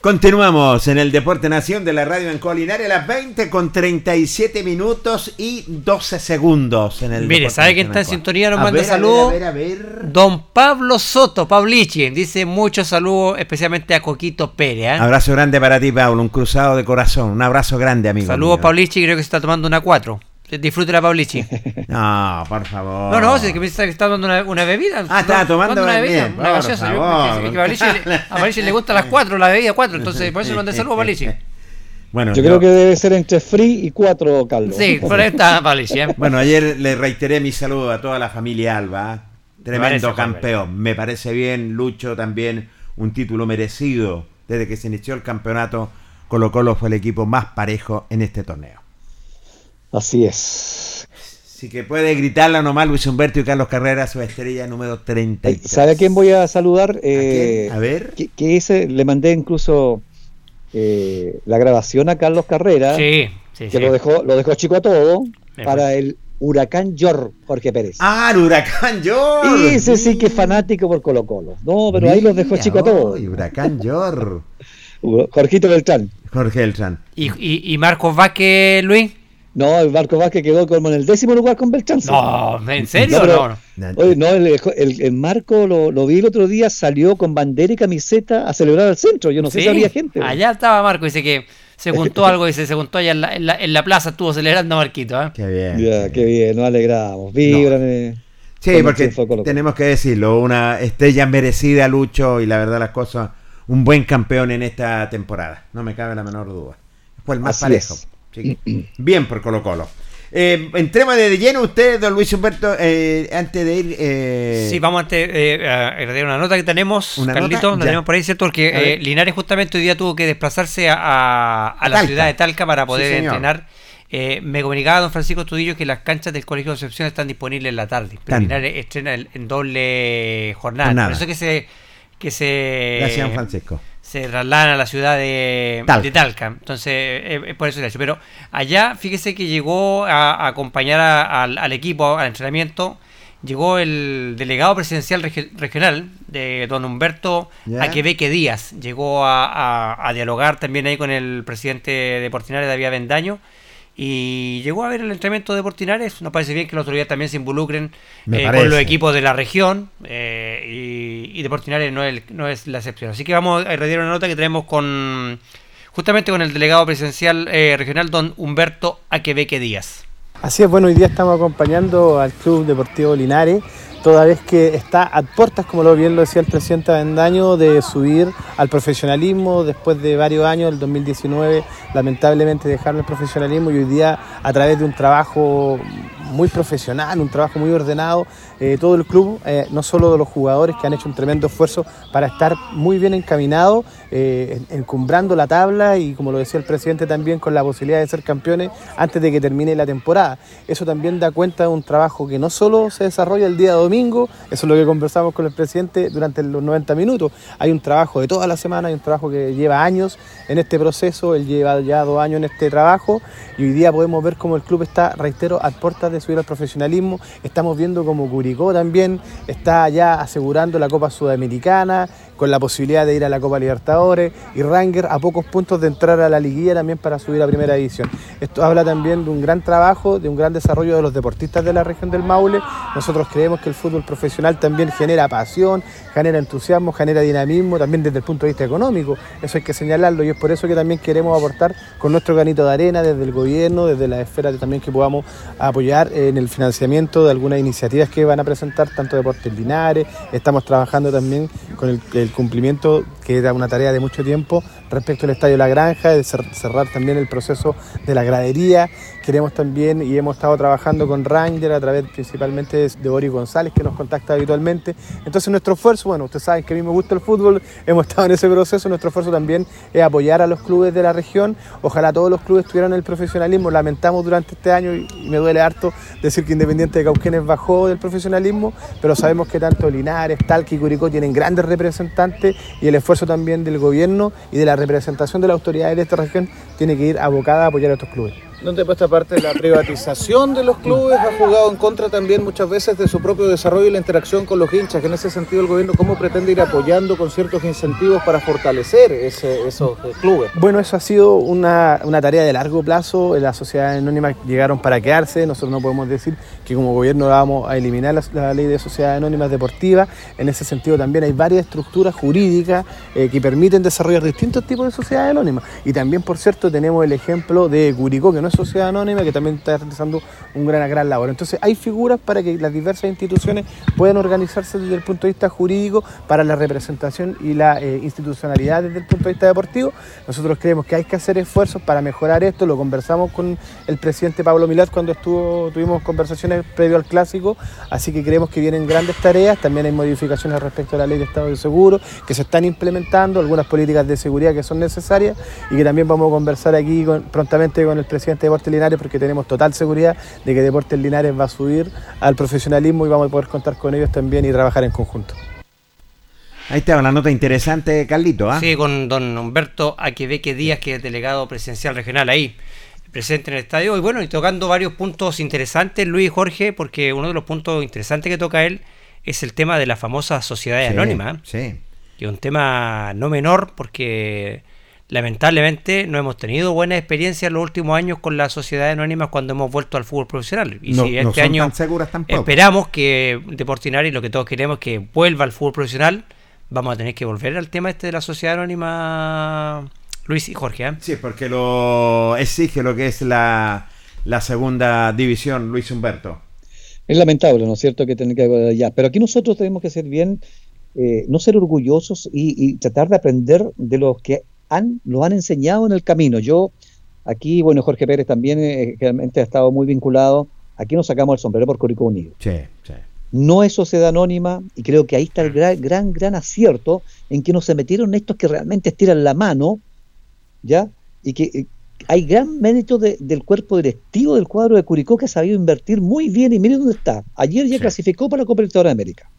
S3: Continuamos en el Deporte Nación de la Radio en Colinares a las 20 con 37 minutos y 12 segundos en el
S4: Mire,
S3: Deporte
S4: ¿sabe quién está en sintonía? Nos
S3: A
S4: manda
S3: ver, a
S4: saludos.
S3: ver, a ver, a ver.
S4: Don Pablo Soto, Pablichi, dice muchos saludos, especialmente a Coquito Pérez. ¿eh?
S3: Abrazo grande para ti, Pablo. Un cruzado de corazón. Un abrazo grande, amigo.
S4: Saludos,
S3: mío.
S4: Pablichi, creo que se está tomando una 4. Disfrute la Pablichi.
S3: No, por favor.
S4: No, no, es que me dice que está tomando una, una bebida.
S3: Ah, estaba tomando
S4: una
S3: una-
S4: bebida,
S3: bien,
S4: una
S3: por
S4: gaseosa. Yo-
S3: favor.
S4: es que a Pablichi le- a Pablichi le gusta las 4, la bebida 4, entonces por eso mandé saludos a Pablichi.
S3: Bueno,
S5: Yo creo que debe ser entre free y cuatro, Carlos.
S4: Sí, por ahí está Pablichi. ¿eh?
S3: Bueno, ayer le reiteré mi saludo a toda la familia Alba. ¿eh? Tremendo
S4: parece,
S3: campeón. Me parece bien. Lucho también. Un título merecido. Desde que se inició el campeonato, Colo Colo fue el equipo más parejo en este torneo.
S5: Así es.
S3: Así que puede gritarla nomás Luis Humberto y Carlos Carrera, su estrella número 33.
S5: ¿Sabe a quién voy a saludar? Eh,
S3: A ver.
S5: Que, que ese le mandé incluso eh, la grabación a Carlos Carrera.
S4: Sí, sí,
S5: que
S4: sí.
S5: lo dejó, lo dejó chico a todo
S4: Me
S5: para el Huracán Yor Jorge Pérez.
S3: Ah, el Huracán Yor.
S5: Ese sí que es fanático por Colo Colo. No, pero ahí los dejó chico a todos.
S3: Huracán Yor.
S5: Jorgito Beltrán.
S3: Jorge Eltran.
S4: ¿Y, y, y Marcos Vázquez, Luis?
S5: No, el Marco Vázquez quedó como en el décimo lugar con sí.
S4: No, ¿en serio?
S5: pero-
S4: No, no.
S5: Oye, no, el, el- el Marco lo, lo vi el otro día, salió con bandera y camiseta a celebrar al centro. Yo no sé si había gente.
S4: Allá estaba Marco, dice que se juntó algo, dice, se juntó allá en la, en la, en la plaza, estuvo celebrando a Marquito. ¿eh?
S3: Qué bien.
S5: Ya, qué bien, nos alegramos. Vibran. eh,
S3: Sí, porque tenemos que decirlo, una estrella merecida, Lucho, y la verdad las cosas, un buen campeón en esta temporada, no me cabe la menor duda. Fue el más
S5: Así
S3: parejo.
S5: es.
S3: Sí. Bien por Colo Colo. Eh, entremos de lleno usted, don Luis Humberto, eh, antes de ir... eh,
S4: Sí, vamos antes eh, a una nota que tenemos,
S3: ¿Una
S4: Carlito,
S3: nota?
S4: la tenemos por ahí, Porque eh, Linares justamente hoy día tuvo que desplazarse a, a- a la ciudad de Talca para poder
S3: Sí,
S4: entrenar. Eh, me comunicaba don Francisco Tudillo que las canchas del Colegio de Concepción están disponibles en la tarde, pero. Linares estrena en doble jornada.
S3: Jornada.
S4: Por eso que se... Que se
S3: Gracias, don Francisco.
S4: Se trasladan a la ciudad de
S3: Talca.
S4: de Talca. Entonces, eh, es por eso el hecho. Pero allá, fíjese que llegó a, a acompañar a- al, al equipo, al entrenamiento, llegó el delegado presidencial regi- regional de don Humberto
S3: Ya.
S4: Aquebeque Díaz. Llegó a, a- dialogar también ahí con el presidente de Portinares, David Avendaño. Y llegó a ver el entrenamiento de Portinares. Nos parece bien que los otro día también se involucren eh, con los equipos de la región eh, y, y de Portinares no es, no es la excepción. Así que vamos a irradiar una nota que tenemos con justamente con el delegado presidencial eh, regional, don Humberto Aquebeque Díaz.
S13: Así es, bueno, hoy día estamos acompañando al Club Deportivo Linares, toda vez que está a puertas, como lo bien lo decía el presidente Avendaño, de subir al profesionalismo después de varios años, el 2019, lamentablemente dejaron el profesionalismo y hoy día a través de un trabajo muy profesional, un trabajo muy ordenado, eh, todo el club, eh, no solo de los jugadores que han hecho un tremendo esfuerzo para estar muy bien encaminados, eh, en- encumbrando la tabla y como lo decía el presidente también con la posibilidad de ser campeones antes de que termine la temporada. Eso también da cuenta de un trabajo que no solo se desarrolla el día domingo, eso es lo que conversamos con el presidente durante los 90 minutos, hay un trabajo de toda la semana, hay un trabajo que lleva años en este proceso, él lleva ya dos años en este trabajo y hoy día podemos ver cómo el club está, reitero, a puertas de subir al profesionalismo, estamos viendo como Curicó también está ya asegurando la Copa Sudamericana, con la posibilidad de ir a la Copa Libertadores y Ranger a pocos puntos de entrar a la liguilla también para subir a primera división. Esto habla también de un gran trabajo, de un gran desarrollo de los deportistas de la región del Maule. Nosotros creemos que el fútbol profesional también genera pasión, genera entusiasmo, genera dinamismo, también desde el punto de vista económico. Eso hay que señalarlo y es por eso que también queremos aportar con nuestro granito de arena desde el gobierno, desde la esfera también que podamos apoyar en el financiamiento de algunas iniciativas que van a presentar tanto Deportes Linares. Estamos trabajando también con el, el cumplimiento que era una tarea de mucho tiempo respecto al Estadio La Granja, de cer- cerrar también el proceso de la gradería. Queremos también, y hemos estado trabajando con Ranger a través principalmente de, Boris González, que nos contacta habitualmente. Entonces nuestro esfuerzo, bueno, ustedes saben que a mí me gusta el fútbol, hemos estado en ese proceso, nuestro esfuerzo también es apoyar a los clubes de la región. Ojalá todos los clubes tuvieran el profesionalismo. Lamentamos durante este año, y me duele harto decir que Independiente de Cauquenes bajó del profesionalismo, pero sabemos que tanto Linares, Talca y Curicó tienen grandes representantes y el esfuerzo también del gobierno y de la representación de las autoridades de esta región tiene que ir abocada a apoyar a estos clubes.
S14: Donde por esta parte la privatización de los clubes ha jugado en contra también muchas veces de su propio desarrollo y la interacción con los hinchas, que en ese sentido el gobierno cómo pretende ir apoyando con ciertos incentivos para fortalecer ese- esos eh, clubes.
S13: Bueno, eso ha sido una, una tarea de largo plazo. Las sociedades anónimas llegaron para quedarse. Nosotros no podemos decir que como gobierno vamos a eliminar la, la ley de sociedades anónimas deportivas. En ese sentido también hay varias estructuras jurídicas eh, que permiten desarrollar distintos tipos de sociedades anónimas. Y también, por cierto, tenemos el ejemplo de Curicó, que no es sociedad anónima, que también está realizando un gran, gran labor. Entonces hay figuras para que las diversas instituciones puedan organizarse desde el punto de vista jurídico para la representación y la eh, institucionalidad desde el punto de vista deportivo. Nosotros creemos que hay que hacer esfuerzos para mejorar esto. Lo conversamos con el presidente Pablo Milat cuando estuvo, tuvimos conversaciones previo al clásico, así que creemos que vienen grandes tareas. También hay modificaciones respecto a la ley de Estado de Seguro que se están implementando, algunas políticas de seguridad que son necesarias y que también vamos a conversar aquí prontamente con el presidente de Deportes Linares porque tenemos total seguridad de que Deportes Linares va a subir al profesionalismo y vamos a poder contar con ellos también y trabajar en conjunto.
S3: Ahí está una nota interesante, Carlito. ¿ah?
S4: Sí, con don Humberto Aquebeque Díaz, que es delegado presidencial regional ahí, presente en el estadio. Y bueno, y tocando varios puntos interesantes, Luis y Jorge, porque uno de los puntos interesantes que toca él es el tema de la famosa sociedad
S3: Sí,
S4: anónima.
S3: Sí.
S4: Que es un tema no menor, porque lamentablemente no hemos tenido buena experiencia en los últimos años con las sociedades anónimas cuando hemos vuelto al fútbol profesional. Y
S3: No-
S4: si
S3: no
S4: este
S3: son
S4: año
S3: tan seguras tampoco.
S4: esperamos que Deportinari, lo que todos queremos es que vuelva al fútbol profesional, vamos a tener que volver al tema este de la sociedad anónima, Luis y Jorge. ¿eh?
S3: Sí, porque lo exige lo que es la, la segunda división, Luis Humberto.
S5: Es lamentable, ¿no es cierto?, que tener que ir allá. Pero aquí nosotros tenemos que ser bien, eh, no ser orgullosos y, y tratar de aprender de los que han, lo han enseñado en el camino. Yo, aquí, bueno, Jorge Pérez también eh, realmente ha estado muy vinculado. Aquí nos sacamos el sombrero por Curicó Unido.
S3: Sí, sí.
S5: No es sociedad anónima y creo que ahí está el gran, gran, gran acierto en que no se metieron estos que realmente estiran la mano, ¿ya? Y que eh, hay gran mérito de- del cuerpo directivo del cuadro de Curicó que ha sabido invertir muy bien y mire dónde está. Ayer ya clasificó para la Copa de América.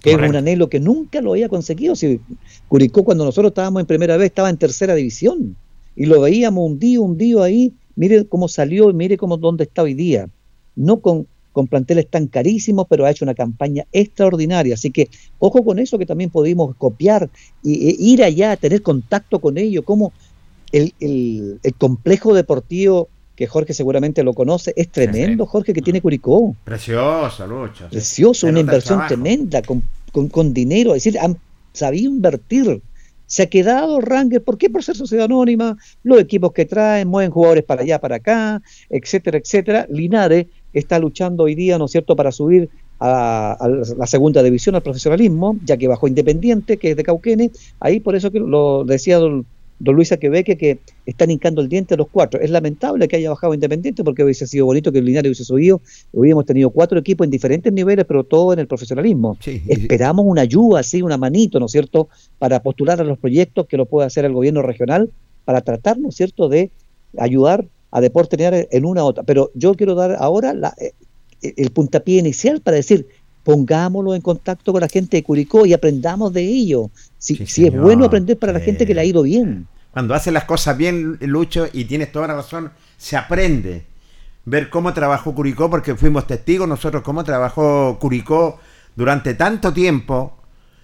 S5: Que es un anhelo que nunca lo había conseguido. Si Curicó cuando nosotros estábamos en primera vez estaba en tercera división y lo veíamos hundido, hundido ahí. Mire cómo salió y mire cómo dónde está hoy día. No con, con planteles tan carísimos, pero ha hecho una campaña extraordinaria. Así que ojo con eso que también pudimos copiar y, e ir allá, tener contacto con ellos, cómo el, el- el complejo deportivo que Jorge seguramente lo conoce, es tremendo, Jorge, que tiene Curicó.
S3: Precioso, Lucho.
S5: Precioso, una inversión tremenda, con, con, con dinero, es decir, han sabido invertir. Se ha quedado Ranger, ¿por qué? Por ser sociedad anónima, los equipos que traen, mueven jugadores para allá, para acá, etcétera, etcétera. Linares está luchando hoy día, ¿no es cierto?, para subir a, a la segunda división, al profesionalismo, ya que bajó Independiente, que es de Cauquenes, ahí por eso que lo decía don, don Luis Aquebeque, que están hincando el diente los cuatro. Es lamentable que haya bajado Independiente, porque hubiese sido bonito que el Linares hubiese subido, hubiéramos tenido cuatro equipos en diferentes niveles, pero todo en el profesionalismo. Esperamos una ayuda, así, una manito, ¿no es cierto?, para postular a los proyectos que lo pueda hacer el gobierno regional, para tratar, ¿no es cierto?, de ayudar a Deportes Linares en una u otra. Pero yo quiero dar ahora la, eh, el puntapié inicial para decir, pongámoslo en contacto con la gente de Curicó y aprendamos de ello. Si, si es bueno aprender para la gente que le ha ido bien.
S3: Cuando hace las cosas bien, Lucho, y tienes toda la razón, se aprende. Ver cómo trabajó Curicó, porque fuimos testigos nosotros cómo trabajó Curicó durante tanto tiempo,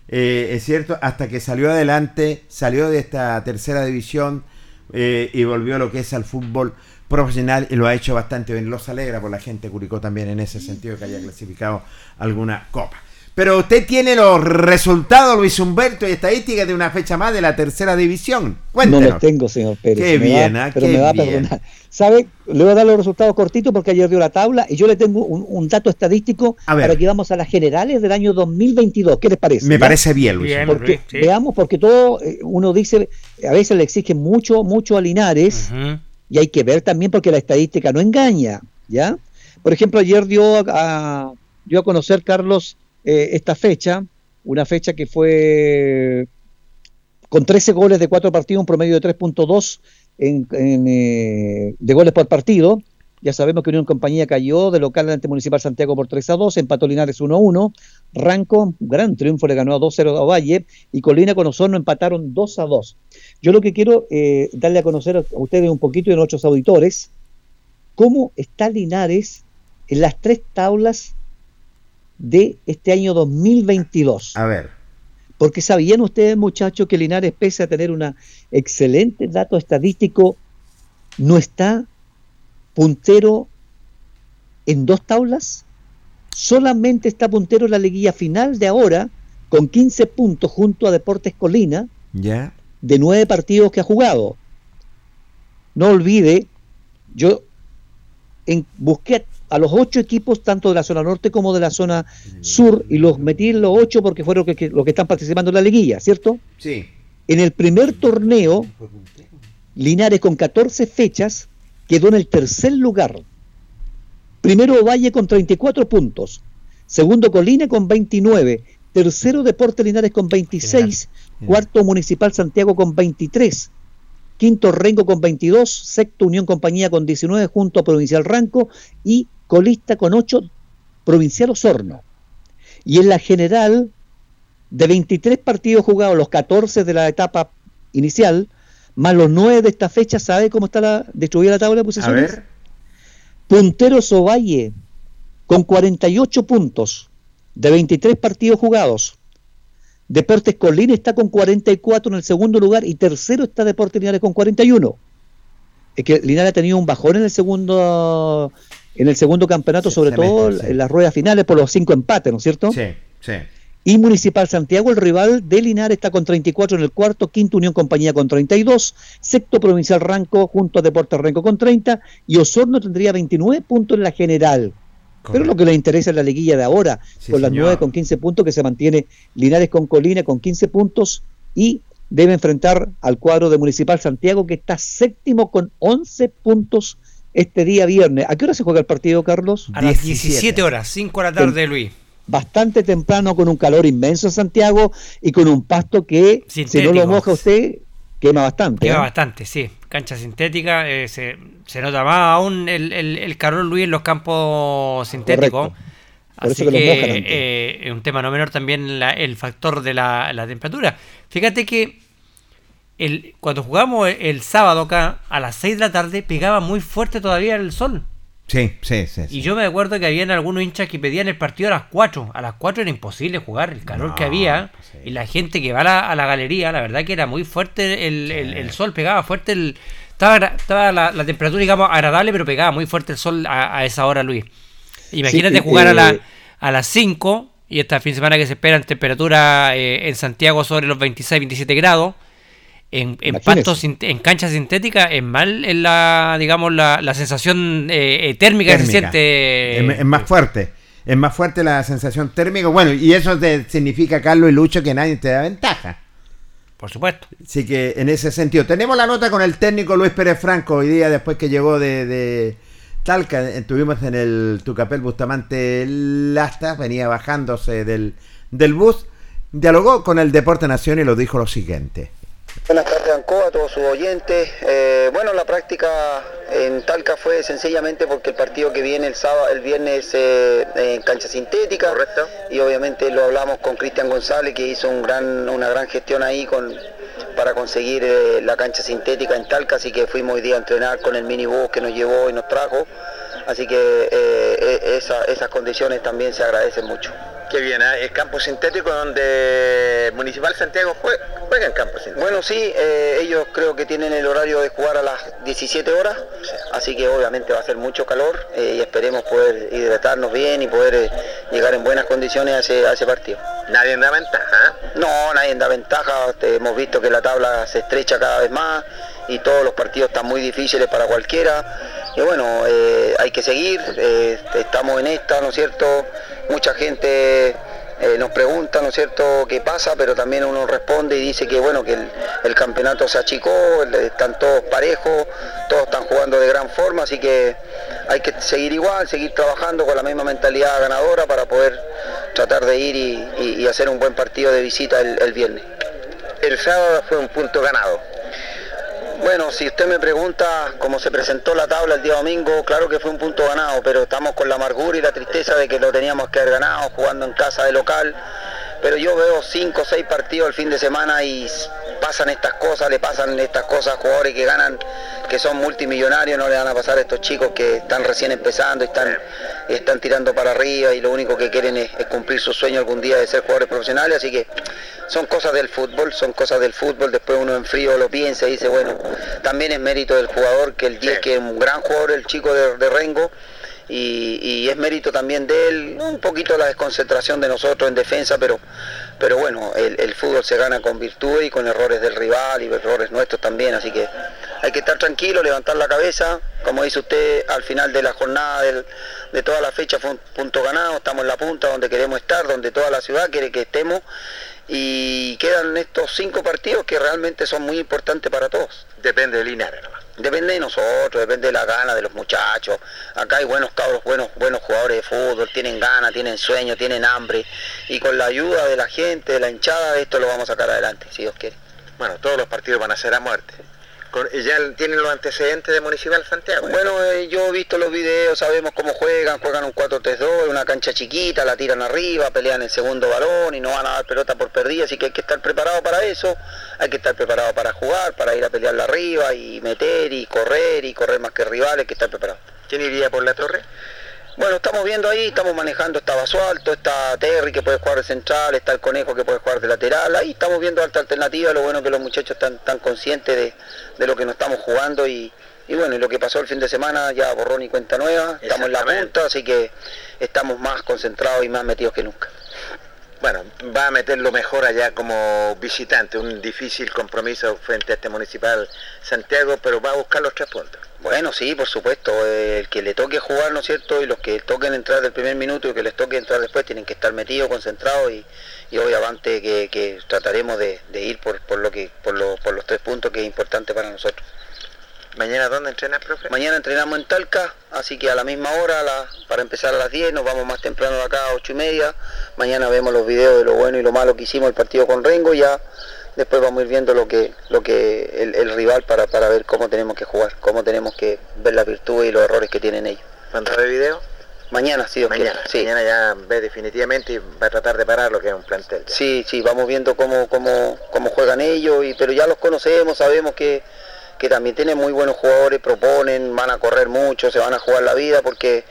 S3: eh, es cierto, hasta que salió adelante, salió de esta tercera división eh, y volvió a lo que es al fútbol profesional y lo ha hecho bastante bien. Los alegra por la gente de Curicó también en ese sentido que haya clasificado alguna copa. Pero usted tiene los resultados, Luis Humberto, y estadísticas de una fecha más de la tercera división.
S5: No
S3: Cuéntenos.
S5: los tengo, señor Pérez.
S3: Qué
S5: me
S3: bien,
S5: va-
S3: ah,
S5: pero
S3: qué
S5: me va a
S3: bien.
S5: perdonar. ¿Sabe? Le voy a dar los resultados cortitos porque ayer dio la tabla y yo le tengo un, un dato estadístico
S3: A ver.
S5: para que vamos a las generales del año 2022. ¿Qué les parece?
S3: Me
S5: ¿Ya?
S3: parece bien, Luis. Bien,
S5: Porque,
S3: Luis, sí.
S5: Veamos, porque todo, eh, uno dice, a veces le exigen mucho, mucho a Linares y hay que ver también porque la estadística no engaña, ¿ya? Por ejemplo, ayer dio a, dio a conocer, Carlos, eh, esta fecha, una fecha que fue con 13 goles de 4 partidos, un promedio de 3.2 en, en, eh, de goles por partido. Ya sabemos que Unión Compañía cayó de local ante Municipal Santiago por 3 a 2, empató Linares 1 a 1, Ranco, gran triunfo, le ganó 2 0 a Valle, y Colina con Osorno empataron 2 a 2. Yo lo que quiero eh, darle a conocer a ustedes un poquito y a nuestros auditores, cómo está Linares en las tres tablas de este año 2022.
S3: A ver.
S5: Porque sabían ustedes, muchachos, que Linares, pese a tener un excelente dato estadístico, no está puntero en dos tablas. Solamente está puntero en la liguilla final de ahora, con 15 puntos junto a Deportes Colina,
S3: Ya.
S5: de nueve partidos que ha jugado. No olvide, yo en- busqué a los ocho equipos, tanto de la zona norte como de la zona sur, y los metí en los ocho porque fueron los que, los que están participando en la liguilla, ¿cierto?
S3: Sí.
S5: En el primer torneo, Linares con 14 fechas quedó en el tercer lugar. Primero Valle con 34 puntos. Segundo Colina con 29. Tercero Deporte Linares con 26. Cuarto Municipal Santiago con 23. Quinto Rengo con 22. Sexto Unión Compañía con 19 junto a Provincial Ranco. Y colista con 8 Provincial Osorno. Y en la general, de 23 partidos jugados, los 14 de la etapa inicial, más los 9 de esta fecha, ¿sabe cómo está la, distribuida la tabla de
S3: A
S5: posiciones?
S3: ver.
S5: Puntero Sovalle, con 48 puntos, de 23 partidos jugados. Deportes Colina está con 44 en el segundo lugar y tercero está Deportes Linares con 41. Es que Linares ha tenido un bajón en el segundo en el segundo campeonato, sobre todo
S3: sí.
S5: en las ruedas finales por los cinco empates, ¿no es cierto?
S3: Sí, sí.
S5: Y Municipal Santiago, el rival de Linares, está con 34 en el cuarto, quinto Unión Compañía con 32, sexto Provincial Ranco junto a Deportes Renco con 30 y Osorno tendría 29 puntos en la general. Pero lo que le interesa es la liguilla de ahora,
S3: Sí,
S5: con las
S3: señor.
S5: 9 con 15 puntos que se mantiene Linares con Colina con 15 puntos y debe enfrentar al cuadro de Municipal Santiago que está séptimo con 11 puntos este día viernes. ¿A qué hora se juega el partido, Carlos?
S4: A las 17 horas, 5 de la tarde, Luis.
S5: Bastante temprano con un calor inmenso en Santiago y con un pasto que si no lo moja usted quema bastante.
S4: Lleva
S5: ¿eh?
S4: bastante, sí. Cancha sintética, eh, se, se nota más aún el, el, el calor, Luis, en los campos sintéticos.
S5: Correcto. Por
S4: Así
S5: eso que
S4: que,
S5: los
S4: eh, es un tema no menor también la- el factor de la, la temperatura. Fíjate que el, cuando jugamos el, el sábado acá, a las 6 de la tarde, pegaba muy fuerte todavía el sol.
S3: Sí, sí, sí.
S4: Y yo me acuerdo que habían algunos hinchas que pedían el partido a las 4. A las 4 era imposible jugar, el calor que había. Y la gente que va a la, a la galería, la verdad que era muy fuerte el, el- el sol, pegaba fuerte el. estaba, la, la temperatura, digamos, agradable, pero pegaba muy fuerte el sol a, a esa hora, Luis. Imagínate
S5: Sí,
S4: jugar a, la,
S5: eh,
S4: a las 5 y esta fin de semana que se esperan temperatura eh, en Santiago sobre los 26, 27 grados. En, en pastos, en canchas sintéticas, es mal en la, digamos, la, la sensación eh, eh, térmica, que se siente.
S3: Es, es más fuerte. Es más fuerte la sensación térmica. Bueno, y eso te significa, Carlos y Lucho, que nadie te da ventaja.
S4: Por supuesto.
S3: Así que en ese sentido, tenemos la nota con el técnico Luis Pérez Franco hoy día después que llegó de, de Talca. Estuvimos en el Tucapel Bustamante Lastas, venía bajándose del, del bus. Dialogó con el Deporte Nación y lo dijo lo siguiente.
S15: Buenas tardes, Ancoa, a todos sus oyentes. Eh, bueno, la práctica en Talca fue sencillamente porque el partido que viene el sábado, el viernes eh, en cancha sintética. Correcto. Y obviamente lo hablamos con Cristian González, que hizo un gran, una gran gestión ahí con, para conseguir eh, la cancha sintética en Talca, así que fuimos hoy día a entrenar con el minibús que nos llevó y nos trajo. Así que esa- esas condiciones también se agradecen mucho.
S7: Qué bien, ¿eh? el campo sintético donde Municipal Santiago jue- juega en campo sintético.
S15: Bueno, sí, eh, ellos creo que tienen el horario de jugar a las 17 horas, así que obviamente va a ser mucho calor eh, y esperemos poder hidratarnos bien y poder eh, llegar en buenas condiciones a ese, a ese partido.
S7: Nadie da ventaja.
S15: No, nadie da ventaja, hemos visto que la tabla se estrecha cada vez más y todos los partidos están muy difíciles para cualquiera. Y bueno, hay que seguir, estamos en esta, ¿no es cierto? Mucha gente eh, nos pregunta, ¿no es cierto?, qué pasa, pero también uno responde y dice que bueno, que el, campeonato se achicó, están todos parejos, todos están jugando de gran forma, así que hay que seguir igual, seguir trabajando con la misma mentalidad ganadora para poder tratar de ir y, hacer un buen partido de visita el viernes.
S7: El sábado fue un punto ganado.
S15: Bueno, si usted me pregunta cómo se presentó la tabla el día domingo, claro que fue un punto ganado, pero estamos con la amargura y la tristeza de que lo teníamos que haber ganado jugando en casa de local. Pero yo veo cinco o seis partidos el fin de semana y pasan estas cosas, le pasan estas cosas a jugadores que ganan, que son multimillonarios, no le van a pasar a estos chicos que están recién empezando y están, están tirando para arriba y lo único que quieren es, es cumplir su sueño algún día de ser jugadores profesionales, así que son cosas del fútbol, son cosas del fútbol, después uno en frío lo piensa y dice, bueno, también es mérito del jugador, que el 10, que es un gran jugador, el chico de, de Rengo, y, es mérito también de él, un poquito la desconcentración de nosotros en defensa, pero, pero bueno, el, fútbol se gana con virtud y con errores del rival y errores nuestros también, así que hay que estar tranquilo, levantar la cabeza, como dice usted, al final de la jornada de toda la fecha fue un punto ganado, estamos en la punta donde queremos estar, donde toda la ciudad quiere que estemos y quedan estos cinco partidos que realmente son muy importantes para todos.
S7: Depende de Linares.
S15: Depende de nosotros, depende de la gana de los muchachos. Acá hay buenos cabros, buenos, buenos jugadores de fútbol, tienen ganas, tienen sueño, tienen hambre. Y con la ayuda de la gente, de la hinchada, esto lo vamos a sacar adelante, si Dios quiere.
S7: Bueno, todos los partidos van a ser a muerte. Ya tienen los antecedentes de Municipal Santiago.
S15: Bueno, eh, yo he visto los videos, sabemos cómo juegan, juegan un 4-3-2, una cancha chiquita, la tiran arriba, pelean el segundo balón y no van a dar pelota por perdida, así que hay que estar preparado para eso, hay que estar preparado para jugar, para ir a pelearla arriba y meter y correr y correr más que rivales, hay que estar preparado.
S7: ¿Quién iría por la torre?
S15: Bueno, estamos viendo ahí, estamos manejando, está Basualto, está Terry que puede jugar de central, está el Conejo que puede jugar de lateral, ahí estamos viendo alta alternativa, lo bueno es que los muchachos están tan conscientes de, de lo que nos estamos jugando y, y bueno, y lo que pasó el fin de semana ya borrón y cuenta nueva, estamos en la punta, así que estamos más concentrados y más metidos que nunca.
S7: Bueno, va a meter lo mejor allá como visitante, un difícil compromiso frente a este Municipal Santiago, pero va a buscar los tres puntos.
S15: Bueno, sí, por supuesto, eh, el que le toque jugar, ¿no es cierto? Y los que toquen entrar del primer minuto y que les toque entrar después tienen que estar metidos, concentrados y, y obviamente que, que trataremos de, de ir por, por, lo que, por, lo- por los tres puntos que es importante para nosotros.
S7: ¿Mañana dónde entrenas, profe?
S15: Mañana entrenamos en Talca, así que a la misma hora, a la- para empezar a las 10, nos vamos más temprano de acá a 8 y media. Mañana vemos los videos de lo bueno y lo malo que hicimos el partido con Rengo, ya después vamos a ir viendo lo que, lo que el, el rival para, para ver cómo tenemos que jugar, cómo tenemos que ver las virtudes y los errores que tienen ellos.
S7: ¿Cuándo ve video?
S15: Mañana, sí,
S7: Mañana,
S15: sí.
S7: mañana ya ve definitivamente y va a tratar de parar lo que es un plantel. ya.
S15: Sí, sí, vamos viendo cómo, cómo, cómo juegan ellos, y, pero ya los conocemos, sabemos que, que también tienen muy buenos jugadores, proponen, van a correr mucho, se van a jugar la vida, porque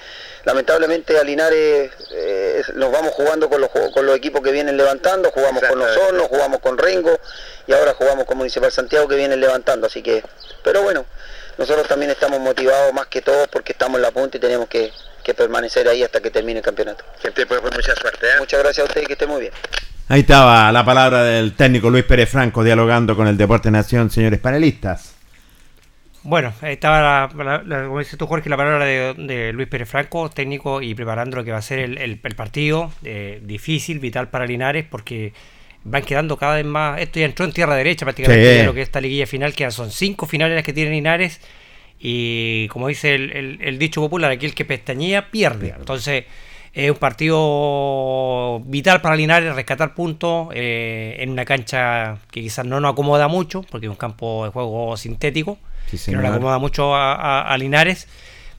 S15: lamentablemente a Linares eh, nos vamos jugando con los, con los equipos que vienen levantando, jugamos con Osorno, jugamos con Rengo y ahora jugamos con Municipal Santiago que vienen levantando, así que, pero bueno, nosotros también estamos motivados más que todos porque estamos en la punta y tenemos que, que permanecer ahí hasta que termine el campeonato.
S7: Gente, pues, pues mucha suerte. ¿eh?
S15: Muchas gracias a ustedes que esté muy bien.
S3: Ahí estaba la palabra del técnico Luis Pérez Franco dialogando con el Deporte Nación, señores panelistas.
S4: Bueno, estaba, la, la, como dices tú, Jorge, la palabra de, de, Luis Pérez Franco, técnico y preparando lo que va a ser el, el, el partido. Eh, difícil, vital para Linares, porque van quedando cada vez más. Esto ya entró en tierra derecha prácticamente, sí. lo que es esta liguilla final, que son cinco finales las que tiene Linares. Y como dice el, el dicho popular, aquí el que pestañea pierde. Entonces es un partido vital para Linares, rescatar puntos eh, en una cancha que quizás no nos acomoda mucho, porque es un campo de juego sintético, sí, que no le acomoda mucho a, a, a Linares.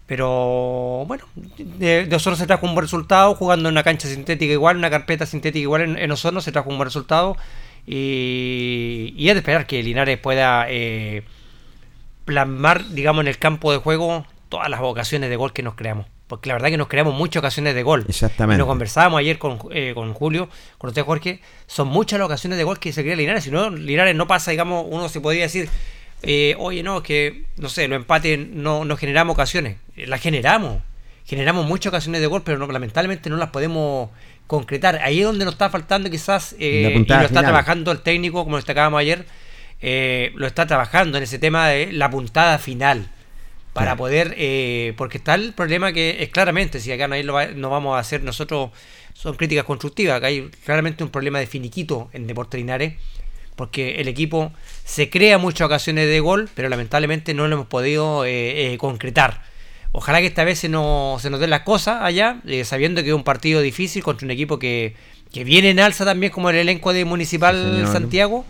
S4: Pero bueno, de, de, Osorno se trajo un buen resultado, jugando en una cancha sintética igual, una carpeta sintética igual en, en Osorno se trajo un buen resultado. Y, y es de esperar que Linares pueda eh, plasmar, digamos, en el campo de juego todas las ocasiones de gol que nos creamos porque la verdad que nos creamos muchas ocasiones de gol.
S3: Exactamente.
S4: Y lo conversábamos ayer con, eh, con Julio, con usted Jorge, son muchas las ocasiones de gol que se crea Linares, si no, Linares no pasa, digamos, uno se podría decir, eh, oye, no, que, no sé, los empates no, no generamos ocasiones, las generamos, generamos muchas ocasiones de gol, pero no, lamentablemente no las podemos concretar. Ahí es donde nos está faltando quizás, eh, y lo está final. trabajando el técnico, como destacábamos ayer, eh, lo está trabajando en ese tema de la puntada final para poder, eh, porque está el problema que es claramente, si acá no, va, no vamos a hacer nosotros, son críticas constructivas, acá hay claramente un problema de finiquito en Deportes Linares, porque el equipo se crea muchas ocasiones de gol, pero lamentablemente no lo hemos podido eh, eh, concretar. Ojalá que esta vez se nos, se nos den las cosas allá, eh, sabiendo que es un partido difícil contra un equipo que, que viene en alza también como el elenco de Municipal sí, Santiago.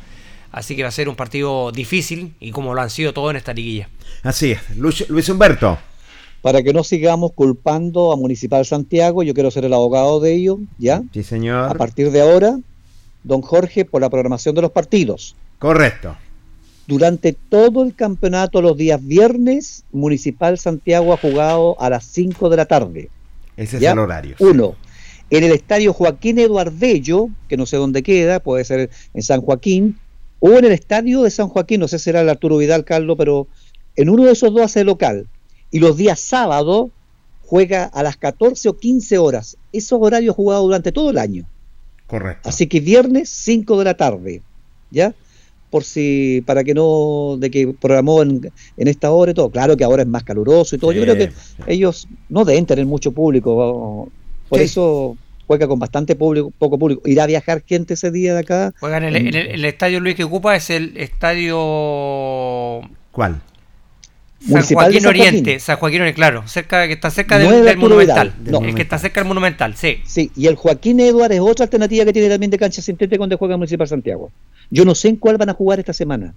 S4: Así que va a ser un partido difícil y como lo han sido todos en esta liguilla.
S3: Así es. Luis, Luis, Humberto.
S5: Para que no sigamos culpando a Municipal Santiago, yo quiero ser el abogado de ellos, ¿ya?
S3: Sí, señor.
S5: A partir de ahora, don Jorge, por la programación de los partidos.
S3: Correcto.
S5: Durante todo el campeonato, los días viernes, Municipal Santiago ha jugado a las 5 de la tarde.
S3: Ese ¿ya? es el horario.
S5: Uno. En el estadio Joaquín Eduardello, que no sé dónde queda, puede ser en San Joaquín, o en el estadio de San Joaquín, no sé si será el Arturo Vidal, Carlos, pero en uno de esos dos hace local. Y los días sábado juega a las 14 o 15 horas. Esos horarios jugados durante todo el año.
S3: Correcto.
S5: Así que viernes 5 de la tarde, ¿ya? Por si, para que no, de que programó en, en esta hora y todo. Claro que ahora es más caluroso y todo. Sí. Yo creo que ellos no deben tener mucho público. Por sí. eso juega con bastante público, poco público. ¿Irá a viajar gente ese día de acá?
S4: Juegan en el, en el, el estadio Luis que ocupa es el estadio.
S3: ¿Cuál?
S4: San Joaquín, Oriente, San Joaquín Oriente, claro, cerca que está cerca del,
S5: no
S4: del Monumental,
S5: no.
S4: el que está cerca del Monumental, sí.
S5: Sí, y el Joaquín Eduardo es otra alternativa que tiene también de cancha sintética donde juega Municipal Santiago. Yo no sé en cuál van a jugar esta semana.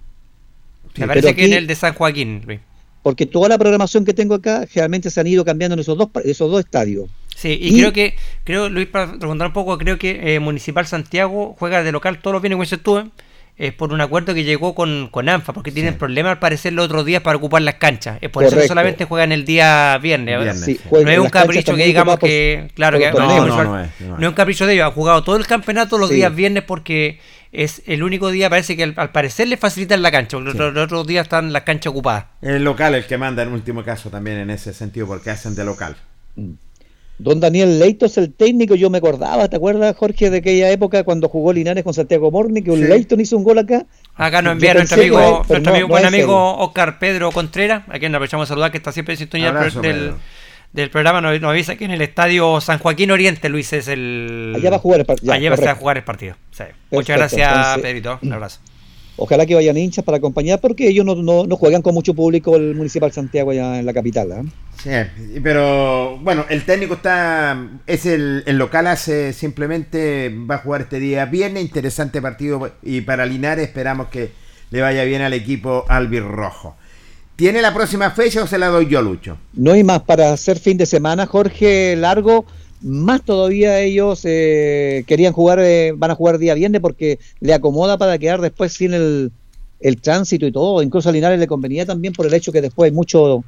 S4: Sí, Me parece aquí, que en el de San Joaquín, Luis.
S5: Porque toda la programación que tengo acá generalmente se han ido cambiando en esos dos esos dos estadios.
S4: Sí, y, y, creo que, creo, Luis, para preguntar un poco, creo que eh, Municipal Santiago juega de local todos los dices tú, ¿eh? Es por un acuerdo que llegó con, con ANFA, porque tienen sí. problemas al parecer los otros días para ocupar las canchas. Es por Correcto. eso que solamente juegan el día viernes. viernes sí, no es un capricho que digamos que, claro, que no, no, no, es, no, es, un capricho de ellos. Han jugado todo el campeonato los sí. días viernes porque es el único día, parece que al, al parecer les facilitan la cancha, los, los, otros días están las canchas ocupadas.
S3: El local el que manda en último caso también en ese sentido, porque hacen de local.
S5: Don Daniel Leito es el técnico, yo me acordaba, ¿te acuerdas, Jorge, de aquella época cuando jugó Linares con Santiago Morni, que un sí. Leighton hizo un gol acá?
S4: Acá nos envía nuestro amigo, es, nuestro amigo, no, buen amigo Oscar Pedro Contreras, a quien aprovechamos a saludar, que está siempre en sintonía Abrazo, del, del, programa, nos, nos, avisa que en el estadio San Joaquín Oriente, Luis, es el...
S5: Allá va a jugar el partido.
S4: Allá va a jugar el partido. Sí. Muchas gracias, entonces, Pedrito. Un abrazo.
S5: Ojalá que vayan hinchas para acompañar, porque ellos no, no, no, juegan con mucho público el Municipal Santiago allá en la capital. ¿eh?
S3: Pero bueno, el técnico está, es el, el, local hace simplemente, va a jugar este día viernes, interesante partido y para Linares esperamos que le vaya bien al equipo albirrojo. ¿Tiene la próxima fecha o se la doy yo, Lucho?
S5: No hay más para hacer fin de semana, Jorge Largo más todavía ellos eh, querían jugar, eh, van a jugar día viernes porque le acomoda para quedar después sin el, el tránsito y todo. Incluso a Linares le convenía también por el hecho que después hay mucho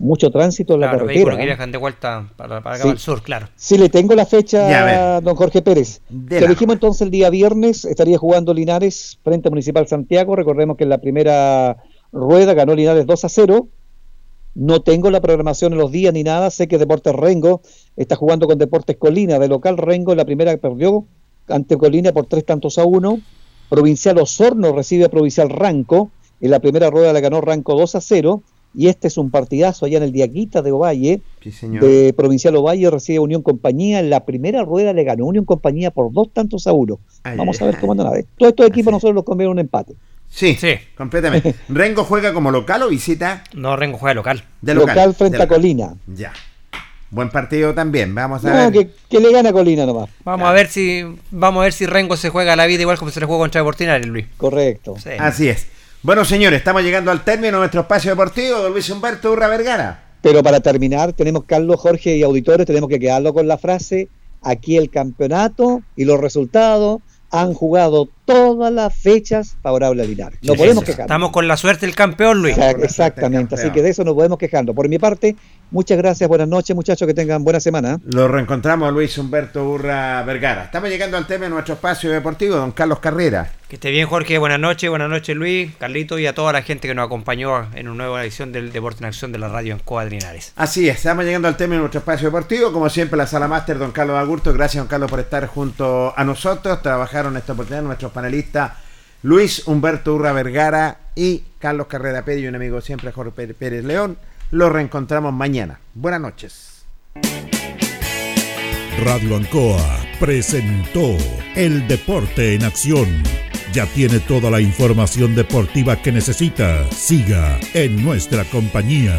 S5: mucho tránsito en la
S4: Claro,
S5: carretera.
S4: vehículos que
S5: ¿eh?
S4: viajan de vuelta para, para acá
S5: Sí.
S4: al sur, claro.
S5: Sí, le tengo la
S3: Ya, a
S5: fecha,
S3: ver.
S5: don Jorge Pérez. Te dijimos entonces el día viernes, estaría jugando Linares frente a Municipal Santiago. Recordemos que en la primera rueda ganó Linares 2 a 0. No tengo la programación en los días ni nada. Sé que Deportes Rengo está jugando con Deportes Colina. De local Rengo en la primera perdió ante Colina por tres tantos a uno. Provincial Osorno recibe a Provincial Ranco. En la primera rueda le ganó Ranco 2 a 0. Y este es un partidazo allá en el Diaguita de Ovalle.
S3: Sí, señor.
S5: De Provincial Ovalle recibe Unión Compañía. En la primera rueda le ganó Unión Compañía por dos tantos a uno.
S3: Ay,
S5: Vamos
S3: ay,
S5: a ver cómo andan a ver. Todos estos equipos nosotros los conviene un empate.
S3: Sí, completamente. ¿Rengo juega como local o visita?
S4: No, Rengo juega local.
S3: De
S5: local,
S3: local.
S5: frente
S3: de
S5: a. Colina.
S3: Ya. Buen partido también. Vamos a
S5: No,
S3: ver.
S5: que, que le gana a Colina nomás.
S4: Vamos a ver si vamos a ver si Rengo se juega la vida igual como se le juega contra Deportinares, Luis.
S5: Correcto.
S4: Sí.
S3: Así es. Bueno, señores, estamos llegando al término de nuestro espacio deportivo. Luis Humberto Urra Vergara.
S5: Pero para terminar, tenemos Carlos, Jorge y auditores, tenemos que quedarlo con la frase, aquí el campeonato y los resultados han jugado todas las fechas favorables a Linares. No
S4: Sí,
S5: podemos
S4: sí,
S5: quejarnos.
S4: Estamos con la suerte del campeón, Luis.
S5: Exact- Exactamente, así que de eso no podemos quejarnos. Por mi parte, muchas gracias, buenas noches muchachos, que tengan buena semana.
S3: Lo reencontramos a Luis Humberto Urra Vergara. Estamos llegando al tema de nuestro espacio deportivo, don Carlos Carrera.
S4: Que esté bien, Jorge. Buenas noches, buenas noches, Luis, Carlito y a toda la gente que nos acompañó en una nueva edición del Deporte en Acción de la radio en Coadrinares.
S3: Así es, estamos llegando al tema de nuestro espacio deportivo. Como siempre, la sala máster, don Carlos Agurto. Gracias, don Carlos, por estar junto a nosotros. Trabajaron en esta oportunidad nuestros panelistas Luis Humberto Urra Vergara y Carlos Carrera Pérez y un amigo siempre, Jorge Pérez- León. Los reencontramos mañana. Buenas noches.
S1: Radio Ancoa presentó El Deporte en Acción. Ya tiene toda la información deportiva que necesita. Siga en nuestra compañía.